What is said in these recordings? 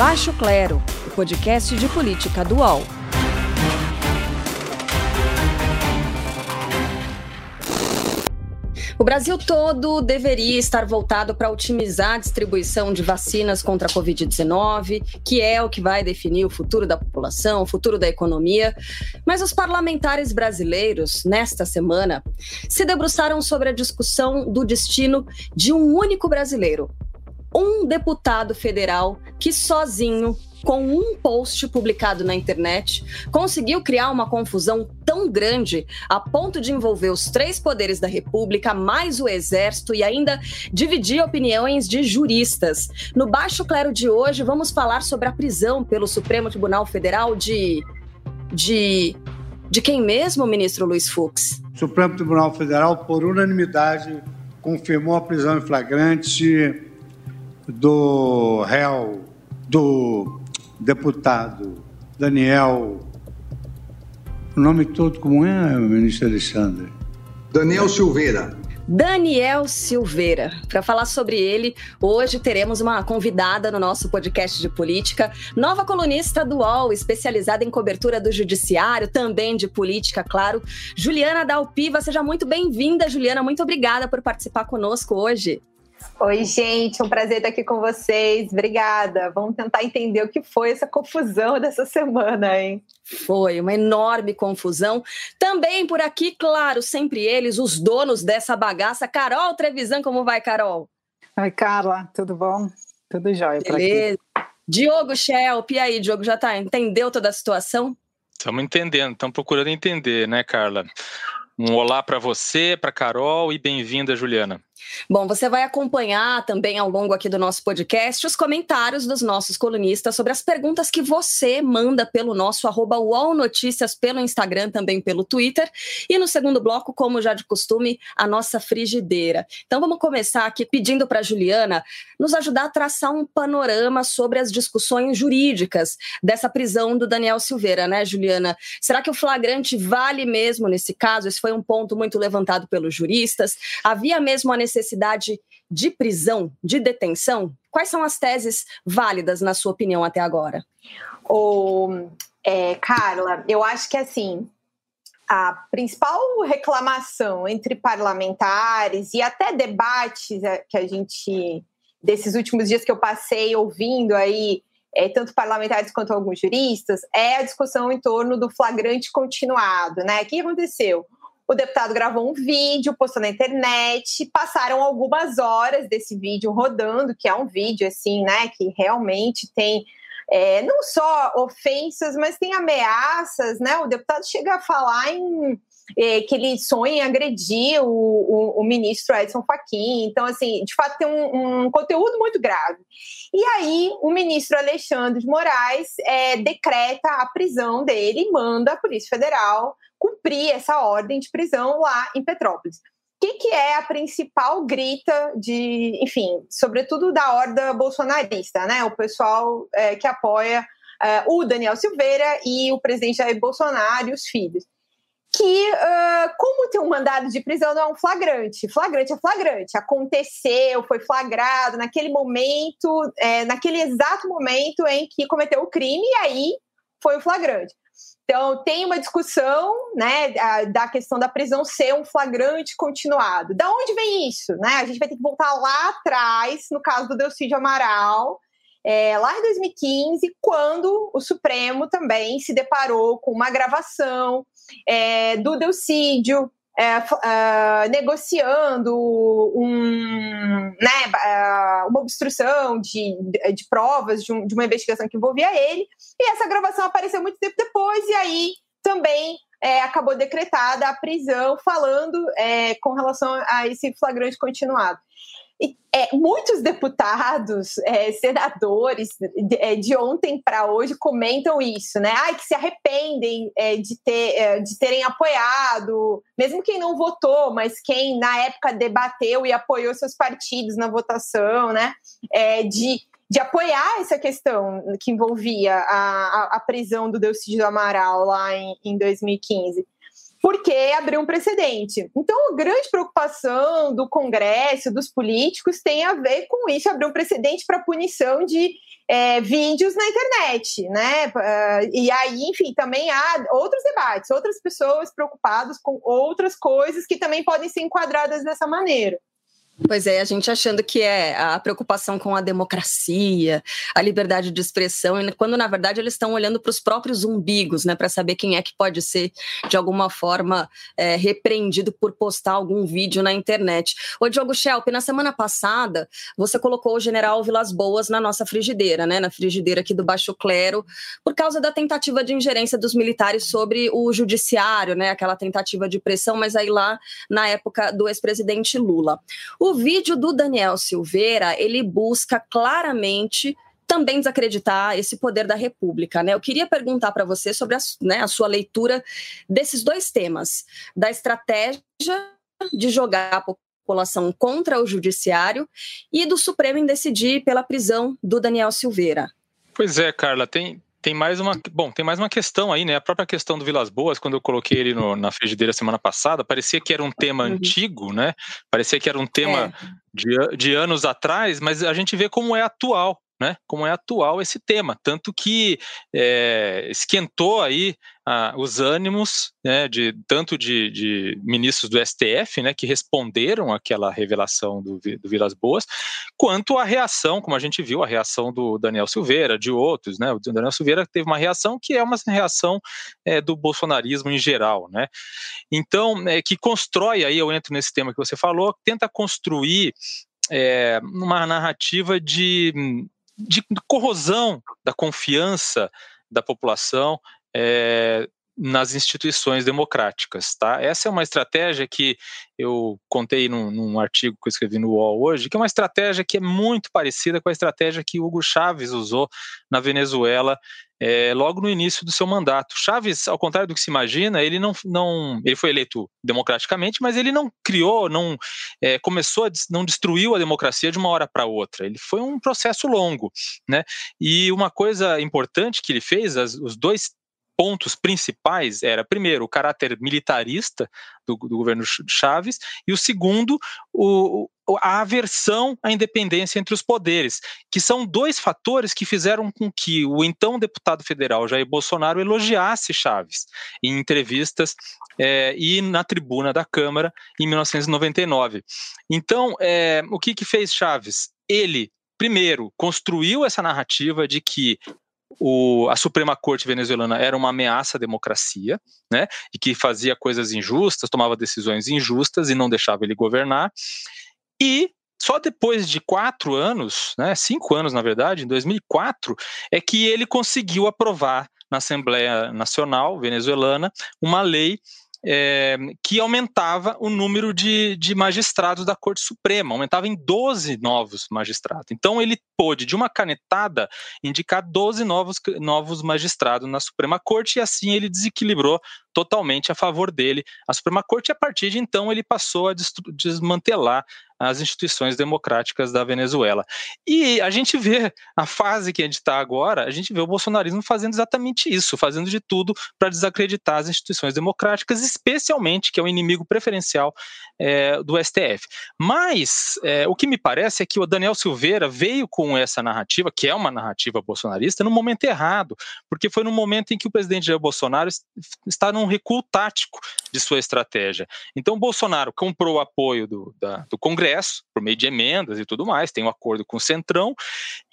Baixo Clero, o podcast de política do UOL. O Brasil todo deveria estar voltado para otimizar a distribuição de vacinas contra a Covid-19, que é o que vai definir o futuro da população, o futuro da economia. Mas os parlamentares brasileiros, nesta semana, se debruçaram sobre a discussão do destino de um único brasileiro. Um deputado federal que sozinho com um post publicado na internet, conseguiu criar uma confusão tão grande a ponto de envolver os três poderes da República, mais o Exército e ainda dividir opiniões de juristas. No Baixo Clero de hoje, vamos falar sobre a prisão pelo Supremo Tribunal Federal de. de. de quem mesmo, ministro Luiz Fux? O Supremo Tribunal Federal, por unanimidade, confirmou a prisão em flagrante do réu do deputado Daniel. O nome todo como é, ministro Alexandre? Daniel Silveira. Daniel Silveira. Para falar sobre ele, hoje teremos uma convidada no nosso podcast de política, nova colunista do UOL, especializada em cobertura do judiciário, também de política, claro. Juliana Dalpiva, seja muito bem-vinda, Juliana. Muito obrigada por participar conosco hoje. Oi, gente, um prazer estar aqui com vocês. Obrigada. Vamos tentar entender o que foi essa confusão dessa semana, hein? Foi uma enorme confusão. Também por aqui, claro, sempre eles, os donos dessa bagaça. Carol Trevisan, como vai, Carol? Oi, Carla, tudo bom? Tudo jóia por aqui. Diogo Schelp, e aí, Diogo, já tá, entendeu toda a situação? Estamos entendendo, estamos procurando entender, né, Carla? Um olá para você, para Carol e bem-vinda, Juliana. Bom, você vai acompanhar também ao longo aqui do nosso podcast os comentários dos nossos colunistas sobre as perguntas que você manda pelo nosso arroba Notícias, pelo Instagram, também pelo Twitter. E no segundo bloco, como já de costume, a nossa frigideira. Então vamos começar aqui pedindo para Juliana nos ajudar a traçar um panorama sobre as discussões jurídicas dessa prisão do Daniel Silveira, né, Juliana? Será que o flagrante vale mesmo nesse caso? Esse foi um ponto muito levantado pelos juristas. Havia mesmo a necessidade necessidade de prisão, de detenção? Quais são as teses válidas, na sua opinião, até agora? O, é, Carla, eu acho que assim. A principal reclamação entre parlamentares e até debates é, que a gente, desses últimos dias que eu passei ouvindo aí, é, tanto parlamentares quanto alguns juristas, é a discussão em torno do flagrante continuado, né? O que aconteceu? O deputado gravou um vídeo, postou na internet, passaram algumas horas desse vídeo rodando, que é um vídeo assim, né, que realmente tem é, não só ofensas, mas tem ameaças, né? O deputado chega a falar em é, que ele sonha em agredir o, o, o, ministro Edson Fachin. Então, assim, de fato, tem um, um, conteúdo muito grave. E aí, o ministro Alexandre de Moraes é, decreta a prisão dele e manda a Polícia Federal cumprir essa ordem de prisão lá em Petrópolis. O que, que, é a principal grita de, enfim, sobretudo da horda bolsonarista, né? O pessoal é, que apoia é, o Daniel Silveira e o presidente Jair Bolsonaro e os filhos. Que, uh, como tem um mandado de prisão, não é um flagrante. Flagrante é flagrante. Aconteceu, foi flagrado naquele momento, é, naquele exato momento em que cometeu o crime, e aí foi o flagrante. Então, tem uma discussão né, da questão da prisão ser um flagrante continuado. Da onde vem isso? Né? A gente vai ter que voltar lá atrás, no caso do Delcídio Amaral, é, lá em 2015, quando o Supremo também se deparou com uma gravação é, do Delcídio é, uh, negociando um, né, uh, uma obstrução de, de provas de, um, de, uma investigação que envolvia ele, e essa gravação apareceu muito tempo depois, e aí também é, acabou decretada a prisão, falando é, com relação a esse flagrante continuado é, muitos deputados, é, senadores, de, é, de ontem para hoje comentam isso, né? Ai, que se arrependem é, de, ter, é, de terem apoiado, mesmo quem não votou, mas quem na época debateu e apoiou seus partidos na votação, né? É, de, de apoiar essa questão que envolvia a, a, a prisão do Delcídio Amaral lá em, em 2015. Porque abriu um precedente. Então, a grande preocupação do Congresso, dos políticos, tem a ver com isso, abrir um precedente para punição de é, vídeos na internet, né? Uh, e aí, enfim, também há outros debates, outras pessoas preocupadas com outras coisas que também podem ser enquadradas dessa maneira. Pois é, a gente achando que é a preocupação com a democracia, a liberdade de expressão, quando na verdade eles estão olhando para os próprios umbigos, né, para saber quem é que pode ser de alguma forma é, repreendido por postar algum vídeo na internet. Ô Diogo Schelp, na semana passada você colocou o general Vilas Boas na nossa frigideira, né, na frigideira aqui do Baixo Clero, por causa da tentativa de ingerência dos militares sobre o judiciário, né, aquela tentativa de pressão, mas aí lá na época do ex-presidente Lula. O o vídeo do Daniel Silveira, ele busca claramente também desacreditar esse poder da República. Né? Eu queria perguntar para você sobre a, né, a sua leitura desses dois temas, da estratégia de jogar a população contra o judiciário e do Supremo em decidir pela prisão do Daniel Silveira. Pois é, Carla, tem, tem mais uma, bom, tem mais uma questão aí, né? A própria questão do Vilas Boas, quando eu coloquei ele no, na frigideira semana passada, parecia que era um tema uhum. antigo, né? Parecia que era um tema é. de, de anos atrás, mas a gente vê como é atual, né, como é atual esse tema, tanto que é, esquentou aí ah, os ânimos, né, de tanto de, de, ministros do STF, né, que responderam àquela revelação do, do Vilas Boas, quanto a reação, como a gente viu, a reação do Daniel Silveira, de outros, né, o Daniel Silveira teve uma reação que é uma reação é, do bolsonarismo em geral, né, então, é, que constrói aí, eu entro nesse tema que você falou, tenta construir é, uma narrativa de de corrosão da confiança da população é, nas instituições democráticas, tá? Essa é uma estratégia que eu contei num, num, artigo que eu escrevi no UOL hoje, que é uma estratégia que é muito parecida com a estratégia que Hugo Chávez usou na Venezuela é, logo no início do seu mandato. Chávez, ao contrário do que se imagina, ele não, não ele foi eleito democraticamente, mas ele não criou, não é, começou, a, não destruiu a democracia de uma hora para outra. Ele foi um processo longo, né? E uma coisa importante que ele fez, as, os dois pontos principais era, primeiro, o caráter militarista do, do governo Chaves, e o segundo, o, a aversão à independência entre os poderes, que são dois fatores que fizeram com que o então deputado federal Jair Bolsonaro elogiasse Chaves em entrevistas é, e na tribuna da Câmara em 1999. Então, é, o que, que fez Chaves? Ele primeiro, construiu essa narrativa de que o, a Suprema Corte venezuelana era uma ameaça à democracia, né, e que fazia coisas injustas, tomava decisões injustas e não deixava ele governar. E só depois de quatro anos, né, cinco anos na verdade, em 2004, é que ele conseguiu aprovar na Assembleia Nacional venezuelana uma lei é, que aumentava o número de, de magistrados da Corte Suprema, aumentava em 12 novos magistrados. Então, ele pôde, de uma canetada, indicar 12 novos, novos magistrados na Suprema Corte, e assim ele desequilibrou totalmente a favor dele a Suprema Corte, e a partir de então ele passou a desmantelar as instituições democráticas da Venezuela. E a gente vê a fase que a gente está agora, a gente vê o bolsonarismo fazendo exatamente isso, fazendo de tudo para desacreditar as instituições democráticas, especialmente, que é o inimigo preferencial é, do STF. Mas é, o que me parece é que o Daniel Silveira veio com essa narrativa, que é uma narrativa bolsonarista, no momento errado, porque foi no momento em que o presidente Jair Bolsonaro está num recuo tático de sua estratégia. Então, Bolsonaro comprou o apoio do, da, do Congresso, por meio de emendas e tudo mais, tem um acordo com o Centrão,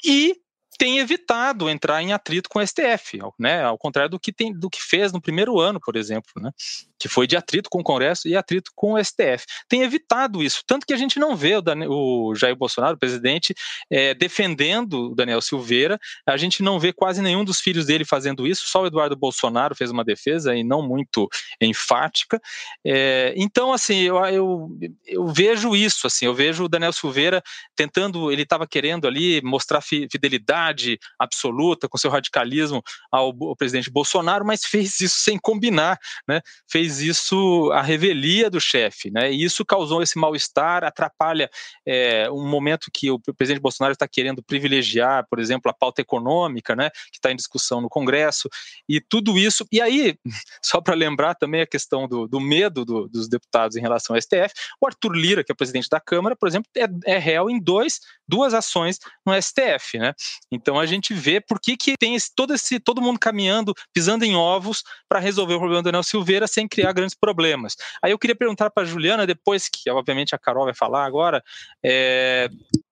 e tem evitado entrar em atrito com o STF, né? Ao contrário do que, tem, do que fez no primeiro ano, por exemplo, né? Que foi de atrito com o Congresso e atrito com o STF. Tem evitado isso, tanto que a gente não vê o, Daniel, o Jair Bolsonaro, o presidente, é, defendendo o Daniel Silveira. A gente não vê quase nenhum dos filhos dele fazendo isso. Só o Eduardo Bolsonaro fez uma defesa e não muito enfática. É, então, assim, eu, eu, eu vejo isso, assim, eu vejo o Daniel Silveira tentando, ele estava querendo ali mostrar fidelidade lealdade absoluta, com seu radicalismo ao, ao, presidente Bolsonaro, mas fez isso sem combinar, né? Fez isso à revelia do chefe, né? E isso causou esse mal-estar, atrapalha é, um momento que o presidente Bolsonaro está querendo privilegiar, por exemplo, a pauta econômica, né? Que está em discussão no Congresso e tudo isso. E aí, só para lembrar também a questão do, do medo do, dos deputados em relação ao STF, o Arthur Lira, que é presidente da Câmara, por exemplo, é, é réu em dois, duas ações no STF, né? Então a gente vê por que, que tem esse, todo esse todo mundo caminhando, pisando em ovos para resolver o problema do Daniel Silveira sem criar grandes problemas. Aí eu queria perguntar para a Juliana, depois que obviamente a Carol vai falar agora, é,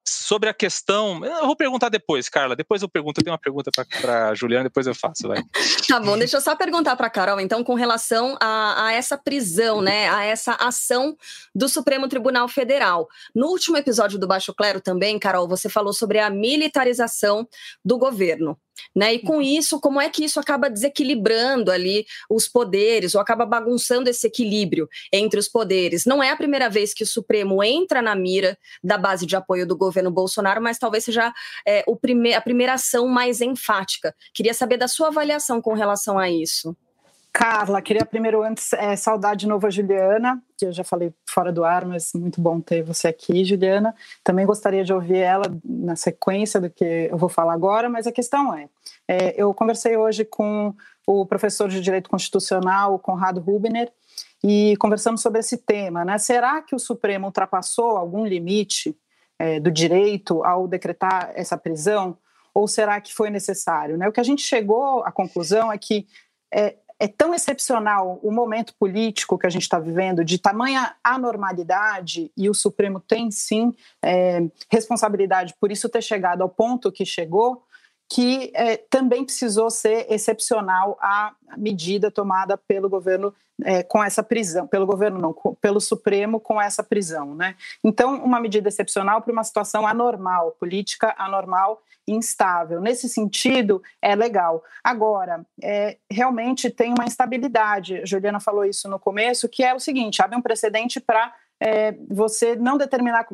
sobre a questão. Eu vou perguntar depois, Carla. Depois eu pergunto. Eu tenho uma pergunta para a Juliana, depois eu faço. Vai. Tá bom, deixa eu só perguntar para a Carol, então, com relação a, a, essa prisão, né? A essa ação do Supremo Tribunal Federal. No último episódio do Baixo Clero também, Carol, você falou sobre a militarização do governo. Né? E com uhum. isso, como é que isso acaba desequilibrando ali os poderes, ou acaba bagunçando esse equilíbrio entre os poderes? Não é a primeira vez que o Supremo entra na mira da base de apoio do governo Bolsonaro, mas talvez seja é, prime a primeira ação mais enfática. Queria saber da sua avaliação com relação a isso. Carla, queria primeiro antes é, saudar de novo a Juliana, que eu já falei fora do ar, mas muito bom ter você aqui, Juliana. Também gostaria de ouvir ela na sequência do que eu vou falar agora, mas a questão é, é eu conversei hoje com o professor de Direito Constitucional, Conrado Rubner, e conversamos sobre esse tema, né? Será que o Supremo ultrapassou algum limite é, do direito ao decretar essa prisão? Ou será que foi necessário? Né? O que a gente chegou à conclusão é que é, é tão excepcional o momento político que a gente está vivendo, de tamanha anormalidade, e o Supremo tem sim é, responsabilidade por isso ter chegado ao ponto que chegou, que é, também precisou ser excepcional a medida tomada pelo governo é, com essa prisão, pelo governo não, pelo Supremo com essa prisão, né? Então, uma medida excepcional para uma situação anormal, política anormal instável. Nesse sentido, é legal. Agora, é, realmente tem uma instabilidade. A Juliana falou isso no começo, que é o seguinte: abre um precedente para é, você não determinar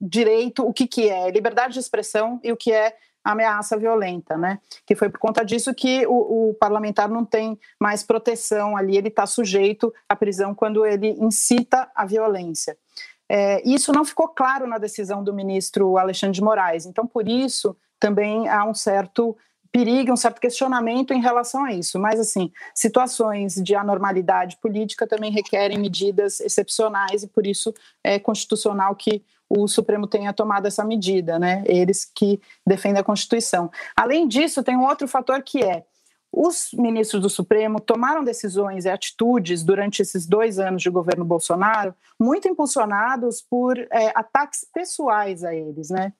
direito o que, que é liberdade de expressão e o que é ameaça violenta, né? Que foi por conta disso que o, o parlamentar não tem mais proteção ali, ele está sujeito à prisão quando ele incita a violência. É, isso não ficou claro na decisão do ministro Alexandre de Moraes, então por isso também há um certo perigo, um certo questionamento em relação a isso. Mas, assim, situações de anormalidade política também requerem medidas excepcionais e, por isso, é constitucional que o Supremo tenha tomado essa medida, né? Eles que defendem a Constituição. Além disso, tem um outro fator que é os ministros do Supremo tomaram decisões e atitudes durante esses dois anos de governo Bolsonaro muito impulsionados por é, ataques pessoais a eles, né?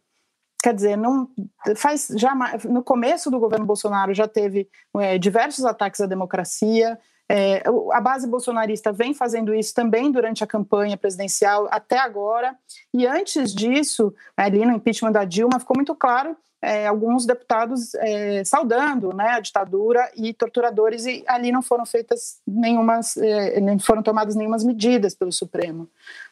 quer dizer, não faz já no começo do governo Bolsonaro já teve é, diversos ataques à democracia. É, a base bolsonarista vem fazendo isso também durante a campanha presidencial até agora. E antes disso, ali no impeachment da Dilma, ficou muito claro é, alguns deputados é, saudando né, a ditadura e torturadores, e ali não foram feitas nenhumas, é, nem foram tomadas nenhumas medidas pelo Supremo.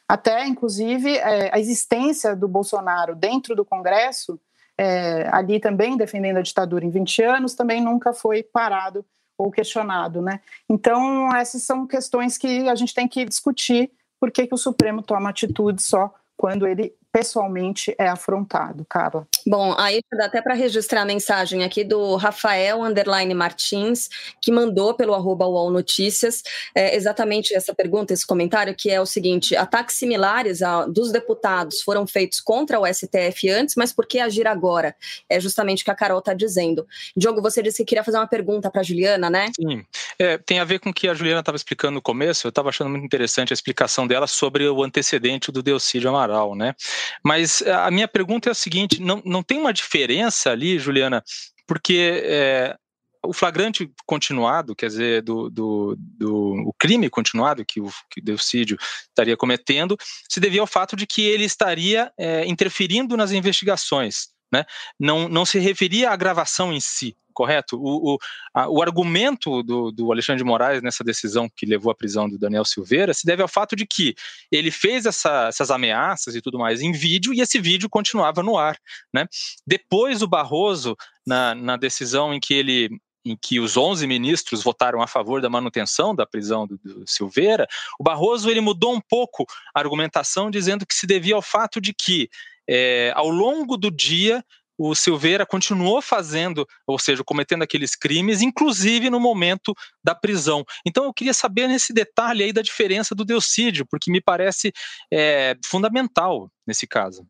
Até, inclusive, é, a existência do Bolsonaro dentro do Congresso, é, ali também defendendo a ditadura em 20 anos, também nunca foi parado ou questionado. Né? Então, essas são questões que a gente tem que discutir por que, que o Supremo toma atitude só quando ele pessoalmente é afrontado, Carla. Bom, aí dá até para registrar a mensagem aqui do Rafael Underline Martins, que mandou pelo arroba UOL Notícias é, exatamente essa pergunta, esse comentário, que é o seguinte: ataques similares a, dos deputados foram feitos contra o STF antes, mas por que agir agora? É justamente o que a Carol está dizendo. Diogo, você disse que queria fazer uma pergunta para a Juliana, né? Sim. É, tem a ver com o que a Juliana estava explicando no começo, eu estava achando muito interessante a explicação dela sobre o antecedente do Delcídio Amaral, né? Mas a minha pergunta é a seguinte: não, não tem uma diferença ali, Juliana, porque é, o flagrante continuado, quer dizer, do, do, do o crime continuado que o, que o Delcídio estaria cometendo, se devia ao fato de que ele estaria é, interferindo nas investigações. Né? Não, não se referia à gravação em si, correto? O, o, a, o argumento do, do, Alexandre de Moraes nessa decisão que levou à prisão do Daniel Silveira se deve ao fato de que ele fez essa, essas ameaças e tudo mais em vídeo e esse vídeo continuava no ar. Né? Depois o Barroso na, na decisão em que ele em que os 11 ministros votaram a favor da manutenção da prisão do, do, Silveira, o Barroso ele mudou um pouco a argumentação, dizendo que se devia ao fato de que, é, ao longo do dia, o Silveira continuou fazendo, ou seja, cometendo aqueles crimes, inclusive no momento da prisão. Então eu queria saber nesse detalhe aí da diferença do Delcídio, porque me parece é, fundamental nesse caso.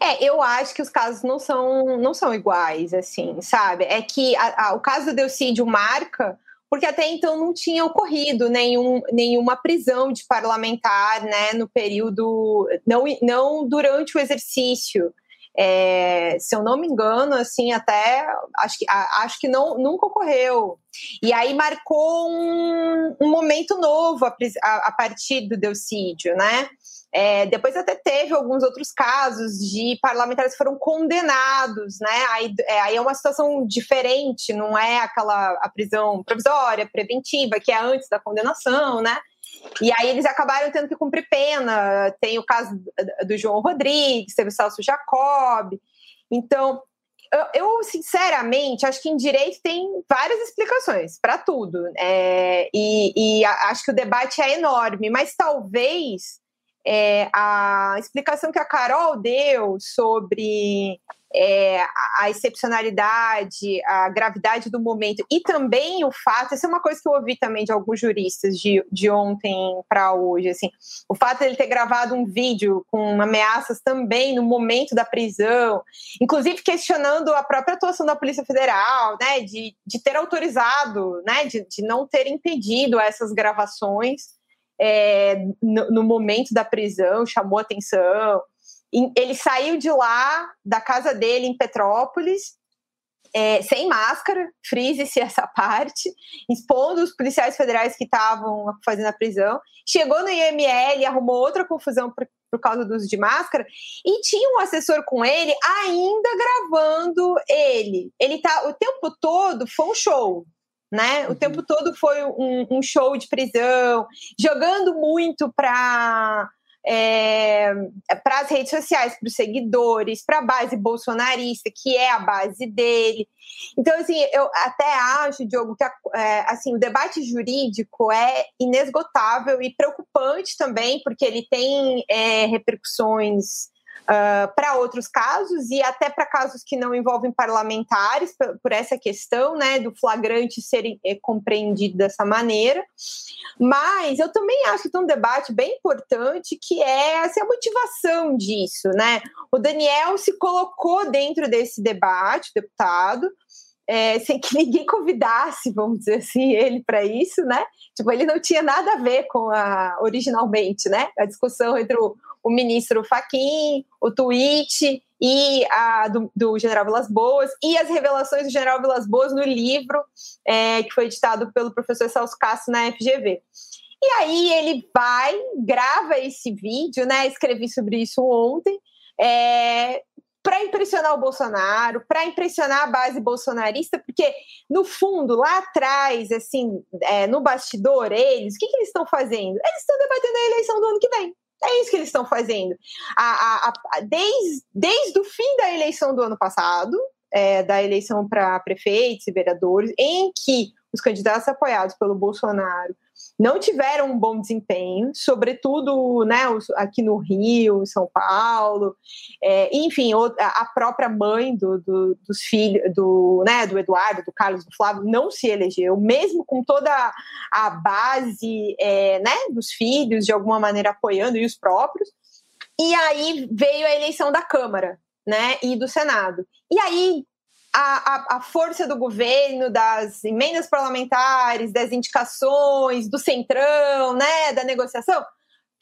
É, eu acho que os casos não são, não são iguais, assim, sabe? É que a, a, o caso do Delcídio marca porque até então não tinha ocorrido nenhum, nenhuma prisão de parlamentar, né, no período, não, não durante o exercício. É, se eu não me engano, assim, até acho que, acho que não, nunca ocorreu. E aí marcou um, um momento novo a, a, a partir do Delcídio, né? É, depois até teve alguns outros casos de parlamentares que foram condenados, né? Aí é, aí é uma situação diferente, não é aquela a prisão provisória, preventiva, que é antes da condenação, né? E aí eles acabaram tendo que cumprir pena. Tem o caso do João Rodrigues, teve o Celso Jacob. Então, eu, sinceramente acho que em direito tem várias explicações para tudo. É, e, e acho que o debate é enorme, mas talvez é, a explicação que a Carol deu sobre é, a excepcionalidade, a gravidade do momento e também o fato, isso é uma coisa que eu ouvi também de alguns juristas de, de ontem para hoje, assim, o fato de ele ter gravado um vídeo com ameaças também no momento da prisão, inclusive questionando a própria atuação da Polícia Federal, né, de, de ter autorizado, né, de, de não ter impedido essas gravações, é, no, no, momento da prisão, chamou atenção. Ele saiu de lá, da casa dele em Petrópolis, é, sem máscara, frise-se essa parte, expondo os policiais federais que estavam fazendo a prisão. Chegou no IML, arrumou outra confusão por, por causa do uso de máscara, e tinha um assessor com ele ainda gravando ele. Ele tá o tempo todo, foi um show né? O uhum. tempo todo foi um, um, show de prisão, jogando muito para é, para as redes sociais, para os seguidores, para a base bolsonarista, que é a base dele. Então, assim, eu até acho, Diogo, que é, assim, o debate jurídico é inesgotável e preocupante também, porque ele tem é, repercussões uh, ah, para outros casos e até para casos que não envolvem parlamentares, por, por, essa questão né, do flagrante ser é, compreendido dessa maneira. Mas eu também acho que tem um debate bem importante que é assim, a motivação disso. Né? O Daniel se colocou dentro desse debate, deputado, é, sem que ninguém convidasse, vamos dizer assim, ele para isso, né? Tipo, ele não tinha nada a ver com a originalmente, né? A discussão entre o, o ministro Faquim, o tweet e a do, do, General Vilas Boas e as revelações do General Vilas Boas no livro é, que foi editado pelo professor Celso Castro na FGV. E aí ele vai, grava esse vídeo, né? Escrevi sobre isso ontem. É, para impressionar o Bolsonaro, para impressionar a base bolsonarista, porque no fundo, lá atrás, assim, é, no bastidor, eles, o que, que eles estão fazendo? Eles estão debatendo a eleição do ano que vem. É isso que eles estão fazendo. A, a, a, desde, desde o fim da eleição do ano passado, é, da eleição para prefeitos e vereadores, em que os candidatos apoiados pelo Bolsonaro não tiveram um bom desempenho, sobretudo né, aqui no Rio, em São Paulo, é, enfim, a própria mãe do, do, dos filhos, do, né, do Eduardo, do Carlos, do Flávio, não se elegeu, mesmo com toda a base é, né, dos filhos, de alguma maneira apoiando, e os próprios. E aí veio a eleição da Câmara né, e do Senado. E aí a, a, a, força do governo, das emendas parlamentares, das indicações, do centrão, né, da negociação,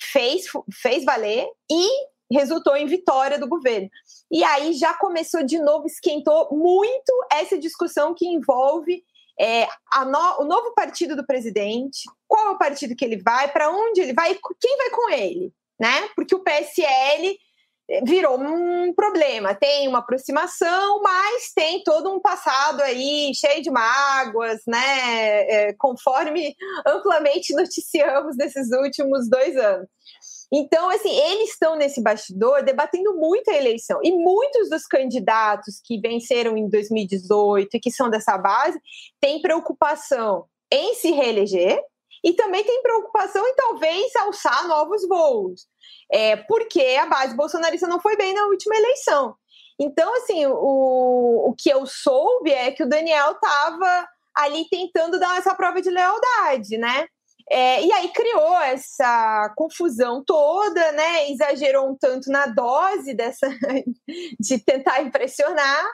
fez, fez valer e resultou em vitória do governo. E aí já começou de novo, esquentou muito essa discussão que envolve é, no, o novo partido do presidente, qual é o partido que ele vai, para onde ele vai, quem vai com ele, né? Porque o PSL virou um problema. Tem uma aproximação, mas tem todo um passado aí cheio de mágoas, né? É, conforme amplamente noticiamos nesses últimos dois anos. Então, assim, eles estão nesse bastidor debatendo muito a eleição. E muitos dos candidatos que venceram em 2018 e que são dessa base têm preocupação em se reeleger e também tem preocupação em talvez alçar novos voos. É, porque a base bolsonarista não foi bem na última eleição. Então, assim, o, o que eu soube é que o Daniel estava ali tentando dar essa prova de lealdade, né? É, e aí criou essa confusão toda, né? Exagerou um tanto na dose dessa de tentar impressionar.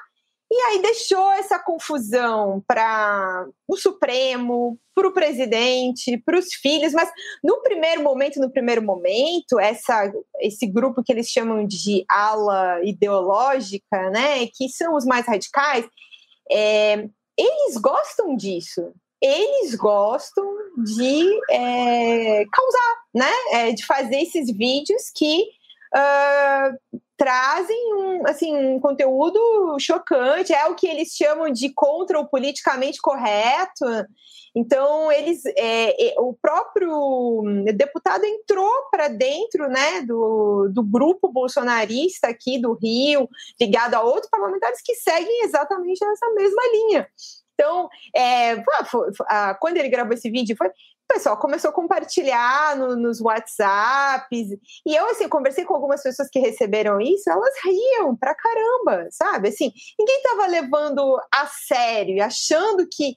E aí deixou essa confusão para o Supremo, para o presidente, para os filhos, mas no primeiro momento, no primeiro momento, essa, esse grupo que eles chamam de ala ideológica, né, que são os mais radicais, é, eles gostam disso. Eles gostam de é, causar, né? É, de fazer esses vídeos que uh, trazem um, assim, um conteúdo chocante, é o que eles chamam de contra o politicamente correto. Então, eles, é, é, o próprio deputado entrou para dentro né, do, do grupo bolsonarista aqui do Rio, ligado a outros parlamentares que seguem exatamente essa mesma linha. Então, é, quando ele gravou esse vídeo, foi, o pessoal começou a compartilhar no, nos WhatsApps. E eu, assim, conversei com algumas pessoas que receberam isso, elas riam pra caramba, sabe? Assim, ninguém estava levando a sério, achando que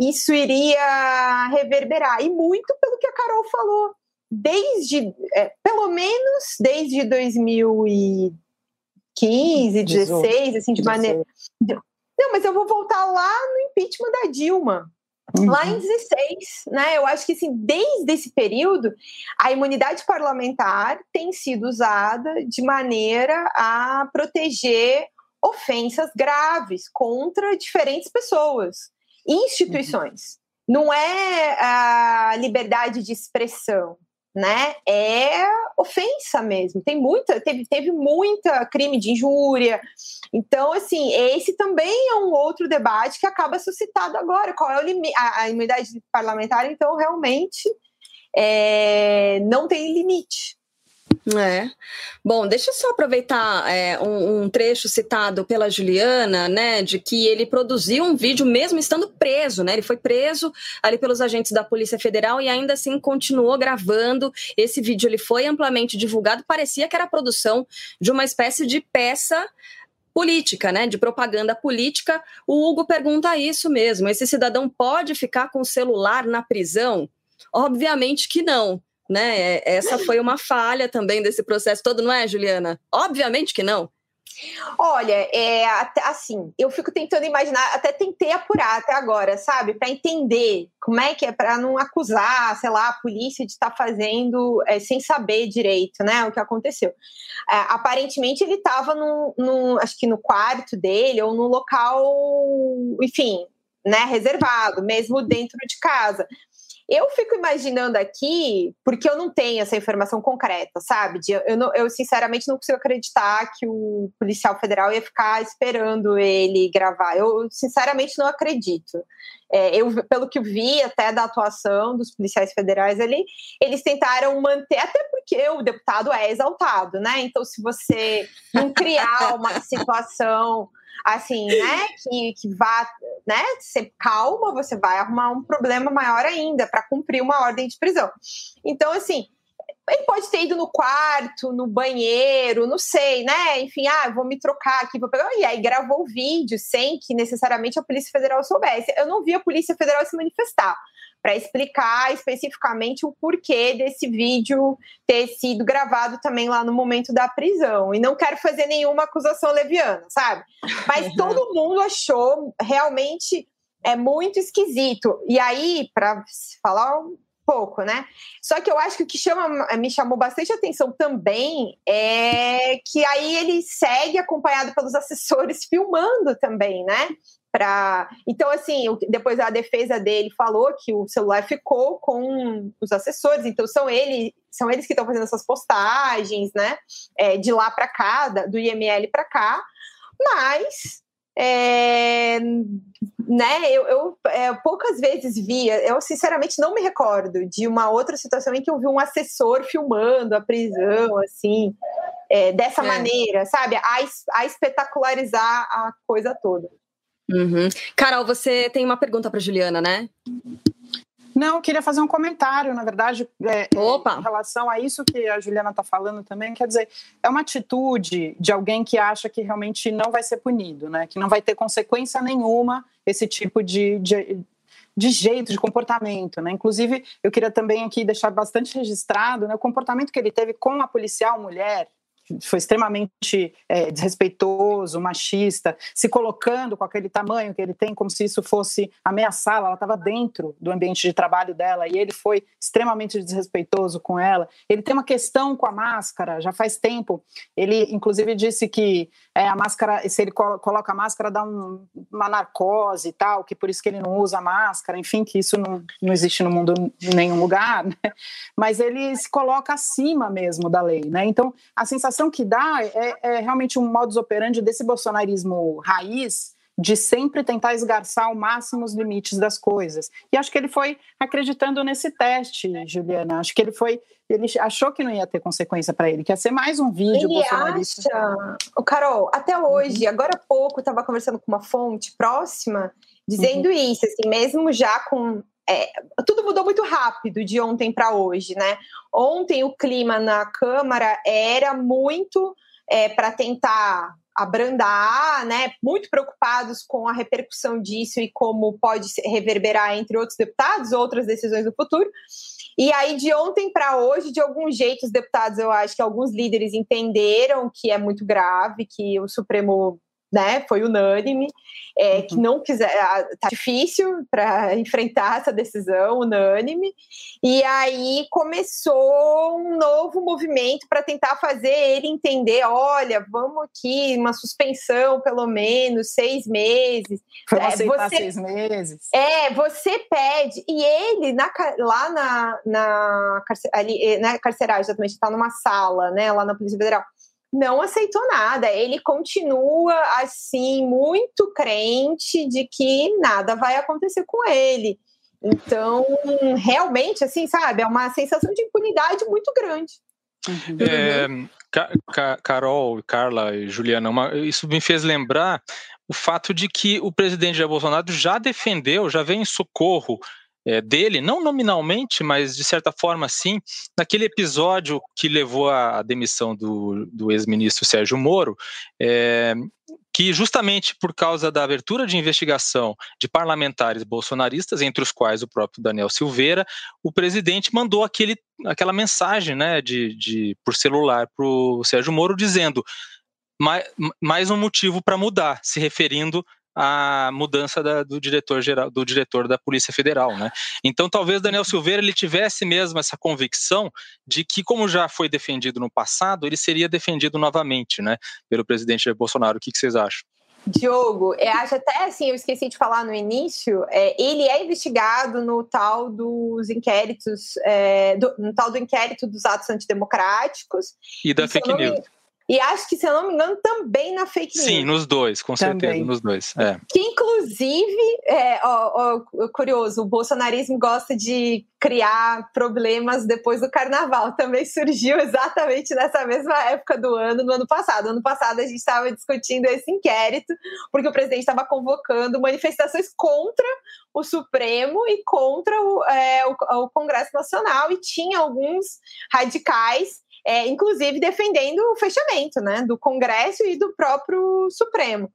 isso iria reverberar. E muito pelo que a Carol falou. Desde, é, pelo menos desde 2015, 16, assim, de maneira. Não, mas eu vou voltar lá no impeachment da Dilma. Uhum. Lá em 16, né? Eu acho que assim, desde esse período, a imunidade parlamentar tem sido usada de maneira a proteger ofensas graves contra diferentes pessoas e instituições. Uhum. Não é a liberdade de expressão, né? É ofensa mesmo. Tem muita, teve, teve muita crime de injúria. Então, assim, esse também é um outro debate que acaba suscitado agora. Qual é o limite? A, a imunidade parlamentar, então, realmente é, não tem limite. É. Bom, deixa eu só aproveitar é, um, um, trecho citado pela Juliana, né, de que ele produziu um vídeo mesmo estando preso, né? Ele foi preso ali pelos agentes da Polícia Federal e ainda assim continuou gravando. Esse vídeo ele foi amplamente divulgado, parecia que era a produção de uma espécie de peça política, né, de propaganda política. O Hugo pergunta isso mesmo: esse cidadão pode ficar com o celular na prisão? Obviamente que não né? É, essa foi uma falha também desse processo todo, não é, Juliana? Obviamente que não. Olha, é assim, eu fico tentando imaginar, até tentei apurar até agora, sabe, para entender como é que é para não acusar, sei lá, a polícia de estar tá fazendo é, sem saber direito, né, o que aconteceu. É, aparentemente ele estava no, acho que no quarto dele ou no local, enfim, né, reservado, mesmo dentro de casa. Eu fico imaginando aqui, porque eu não tenho essa informação concreta, sabe? Eu, não, eu, sinceramente não consigo acreditar que o policial federal ia ficar esperando ele gravar. Eu sinceramente não acredito. É, eu, pelo que vi até da atuação dos policiais federais ali, eles tentaram manter, até porque o deputado é exaltado, né? Então, se você não criar uma situação assim, né, que, que vá, né, ser calma, você vai arrumar um problema maior ainda para cumprir uma ordem de prisão. Então, assim, ele pode ter ido no quarto, no banheiro, não sei, né? Enfim, ah, vou me trocar aqui, vou pegar. E aí gravou o vídeo sem que necessariamente a Polícia Federal soubesse. Eu não vi a Polícia Federal se manifestar para explicar especificamente o porquê desse vídeo ter sido gravado também lá no momento da prisão. E não quero fazer nenhuma acusação leviana, sabe? Mas uhum. todo mundo achou realmente é muito esquisito. E aí, para falar um pouco, né? Só que eu acho que o que chama, me chamou bastante atenção também é que aí ele segue acompanhado pelos assessores filmando também, né? Então, assim, depois a defesa dele falou que o celular ficou com os assessores, então são, ele, são eles que estão fazendo essas postagens, né? É, de lá para cá, do IML para cá, mas é, né, eu, eu é, poucas vezes via, eu sinceramente não me recordo de uma outra situação em que eu vi um assessor filmando a prisão, assim, é, dessa é. maneira, sabe? A, a espetacularizar a coisa toda. Uhum. Carol, você tem uma pergunta para Juliana, né? Não, queria fazer um comentário, na verdade, é, Opa. em relação a isso que a Juliana está falando também. Quer dizer, é uma atitude de alguém que acha que realmente não vai ser punido, né? que não vai ter consequência nenhuma esse tipo de, de, de jeito, de comportamento. Né? Inclusive, eu queria também aqui deixar bastante registrado né, o comportamento que ele teve com a policial mulher, foi extremamente é, desrespeitoso, machista, se colocando com aquele tamanho que ele tem, como se isso fosse ameaçá-la. Ela estava dentro do ambiente de trabalho dela e ele foi extremamente desrespeitoso com ela. Ele tem uma questão com a máscara, já faz tempo. Ele, inclusive, disse que é, a máscara, se ele coloca a máscara, dá um, uma narcose e tal, que por isso que ele não usa máscara, enfim, que isso não, não existe no mundo em nenhum lugar. Né? Mas ele se coloca acima mesmo da lei. Né? Então, a sensação que dá é, é realmente um modus operandi desse bolsonarismo raiz de sempre tentar esgarçar ao máximo os limites das coisas. E acho que ele foi acreditando nesse teste, Juliana. Acho que ele foi, ele achou que não ia ter consequência para ele, que ia ser mais um vídeo ele bolsonarista. Acha, o Carol, até hoje, uhum. agora há pouco, estava conversando com uma fonte próxima dizendo uhum. isso, assim, mesmo já com é, tudo mudou muito rápido de ontem para hoje, né? Ontem o clima na Câmara era muito é, para tentar abrandar, né? Muito preocupados com a repercussão disso e como pode reverberar entre outros deputados, outras decisões no futuro. E aí, de ontem para hoje, de algum jeito, os deputados, eu acho que alguns líderes entenderam que é muito grave, que o Supremo né, foi unânime, é, uhum. que não quiser, tá difícil para enfrentar essa decisão unânime, e aí começou um novo movimento para tentar fazer ele entender, olha, vamos aqui, uma suspensão pelo menos, seis meses. Vamos é, aceitar você, seis meses. É, você pede, e ele na, lá na, na, ali, na carceragem, exatamente, está numa sala, né, lá na Polícia Federal, não aceitou nada. Ele continua assim muito crente de que nada vai acontecer com ele. Então, realmente, assim, sabe, é uma sensação de impunidade muito grande. Uhum. É, Ca Carol, Carla e Juliana, uma, isso me fez lembrar o fato de que o presidente Jair Bolsonaro já defendeu, já vem em socorro é, dele, não nominalmente, mas de certa forma sim, naquele episódio que levou à demissão do, do ex-ministro Sérgio Moro, é, que justamente por causa da abertura de investigação de parlamentares bolsonaristas, entre os quais o próprio Daniel Silveira, o presidente mandou aquele, aquela mensagem né, de, de, por celular para o Sérgio Moro dizendo mais, mais um motivo para mudar, se referindo a mudança da, do diretor geral, do diretor da Polícia Federal, né? Então, talvez Daniel Silveira ele tivesse mesmo essa convicção de que, como já foi defendido no passado, ele seria defendido novamente, né, pelo presidente Bolsonaro. O que, que vocês acham? Diogo, eu acho até assim, eu esqueci de falar no início, é, ele é investigado no tal dos inquéritos, é, do, no tal do inquérito dos atos antidemocráticos. E da fake news. E acho que, se eu não me engano, também na fake news. Sim, nos dois, com também. certeza, nos dois. É. Que, inclusive, é, ó, ó, curioso, o bolsonarismo gosta de criar problemas depois do carnaval. Também surgiu exatamente nessa mesma época do ano, no ano passado. No ano passado, a gente estava discutindo esse inquérito, porque o presidente estava convocando manifestações contra o Supremo e contra o, é, o, o Congresso Nacional, e tinha alguns radicais é, inclusive defendendo o fechamento né, do Congresso e do próprio Supremo.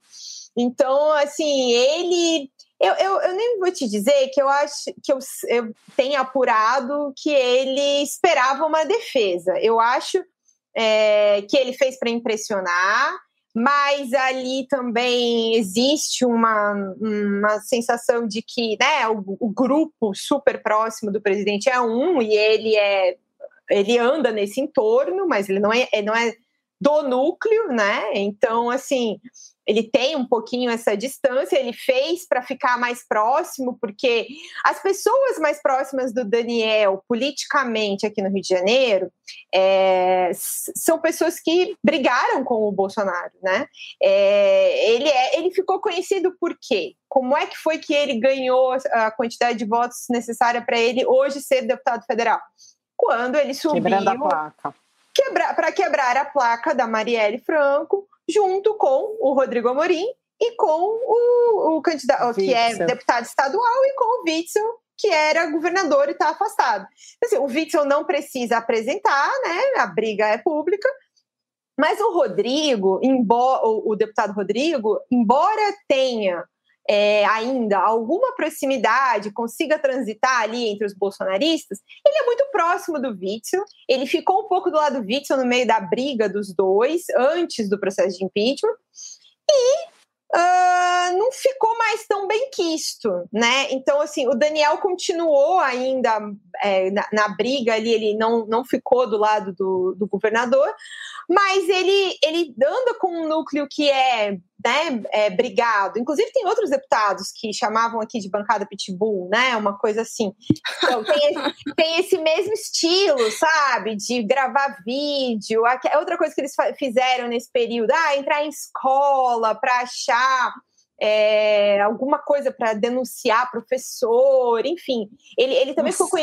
Então, assim, ele. Eu, eu, eu, nem vou te dizer que eu acho que eu, eu tenho apurado que ele esperava uma defesa. Eu acho é, que ele fez para impressionar, mas ali também existe uma, uma sensação de que né, o, o grupo super próximo do presidente é um e ele é ele anda nesse entorno, mas ele não é, não é do núcleo, né? Então, assim, ele tem um pouquinho essa distância, ele fez para ficar mais próximo, porque as pessoas mais próximas do Daniel, politicamente aqui no Rio de Janeiro, é, são pessoas que brigaram com o Bolsonaro, né? É, ele, é, ele ficou conhecido por quê? Como é que foi que ele ganhou a quantidade de votos necessária para ele hoje ser deputado federal? Quando ele subiu. Quebrando a placa. Quebra, para quebrar a placa da Marielle Franco, junto com o Rodrigo Amorim e com o, o candidato que é deputado estadual e com o Witzel, que era governador e está afastado. Assim, o Witzel não precisa apresentar, né? A briga é pública. Mas o Rodrigo, embora, o, o deputado Rodrigo, embora tenha é, ainda alguma proximidade, consiga transitar ali entre os bolsonaristas, ele é muito próximo do Witzel, ele ficou um pouco do lado do Witzel no meio da briga dos dois, antes do processo de impeachment, e uh, não ficou mais tão bem quisto, né? Então, assim, o Daniel continuou ainda é, na, na, briga ali, ele não, não ficou do lado do, do governador, mas ele, ele anda com um núcleo que é, né, é brigado. Inclusive, tem outros deputados que chamavam aqui de bancada pitbull, né? Uma coisa assim. Então, tem, esse, tem esse mesmo estilo, sabe? De gravar vídeo. É outra coisa que eles fizeram nesse período, ah, entrar em escola para achar. É, alguma coisa para denunciar professor, enfim. Ele, ele também Nossa. ficou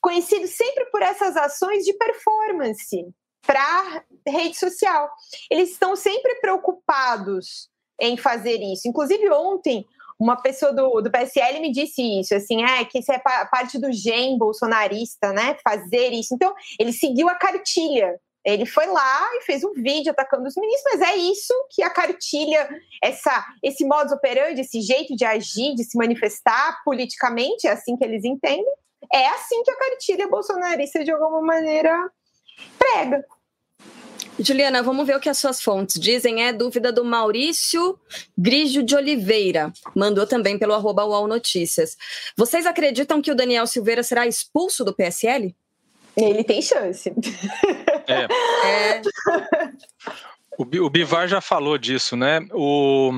conhecido sempre por essas ações de performance, para rede social. Eles estão sempre preocupados em fazer isso. Inclusive, ontem, uma pessoa do, do PSL me disse isso, assim, é que isso é parte do gen bolsonarista, né? Fazer isso. Então, ele seguiu a cartilha. Ele foi lá e fez um vídeo atacando os ministros, mas é isso que a cartilha, essa, esse modus operandi, esse jeito de agir, de se manifestar politicamente, é assim que eles entendem, é assim que a cartilha bolsonarista, de alguma maneira, prega. Juliana, vamos ver o que as suas fontes dizem. É dúvida do Maurício Grigio de Oliveira. Mandou também pelo arroba UOL Notícias. Vocês acreditam que o Daniel Silveira será expulso do PSL? Ele tem chance. É. é. O Bivar já falou disso, né? O,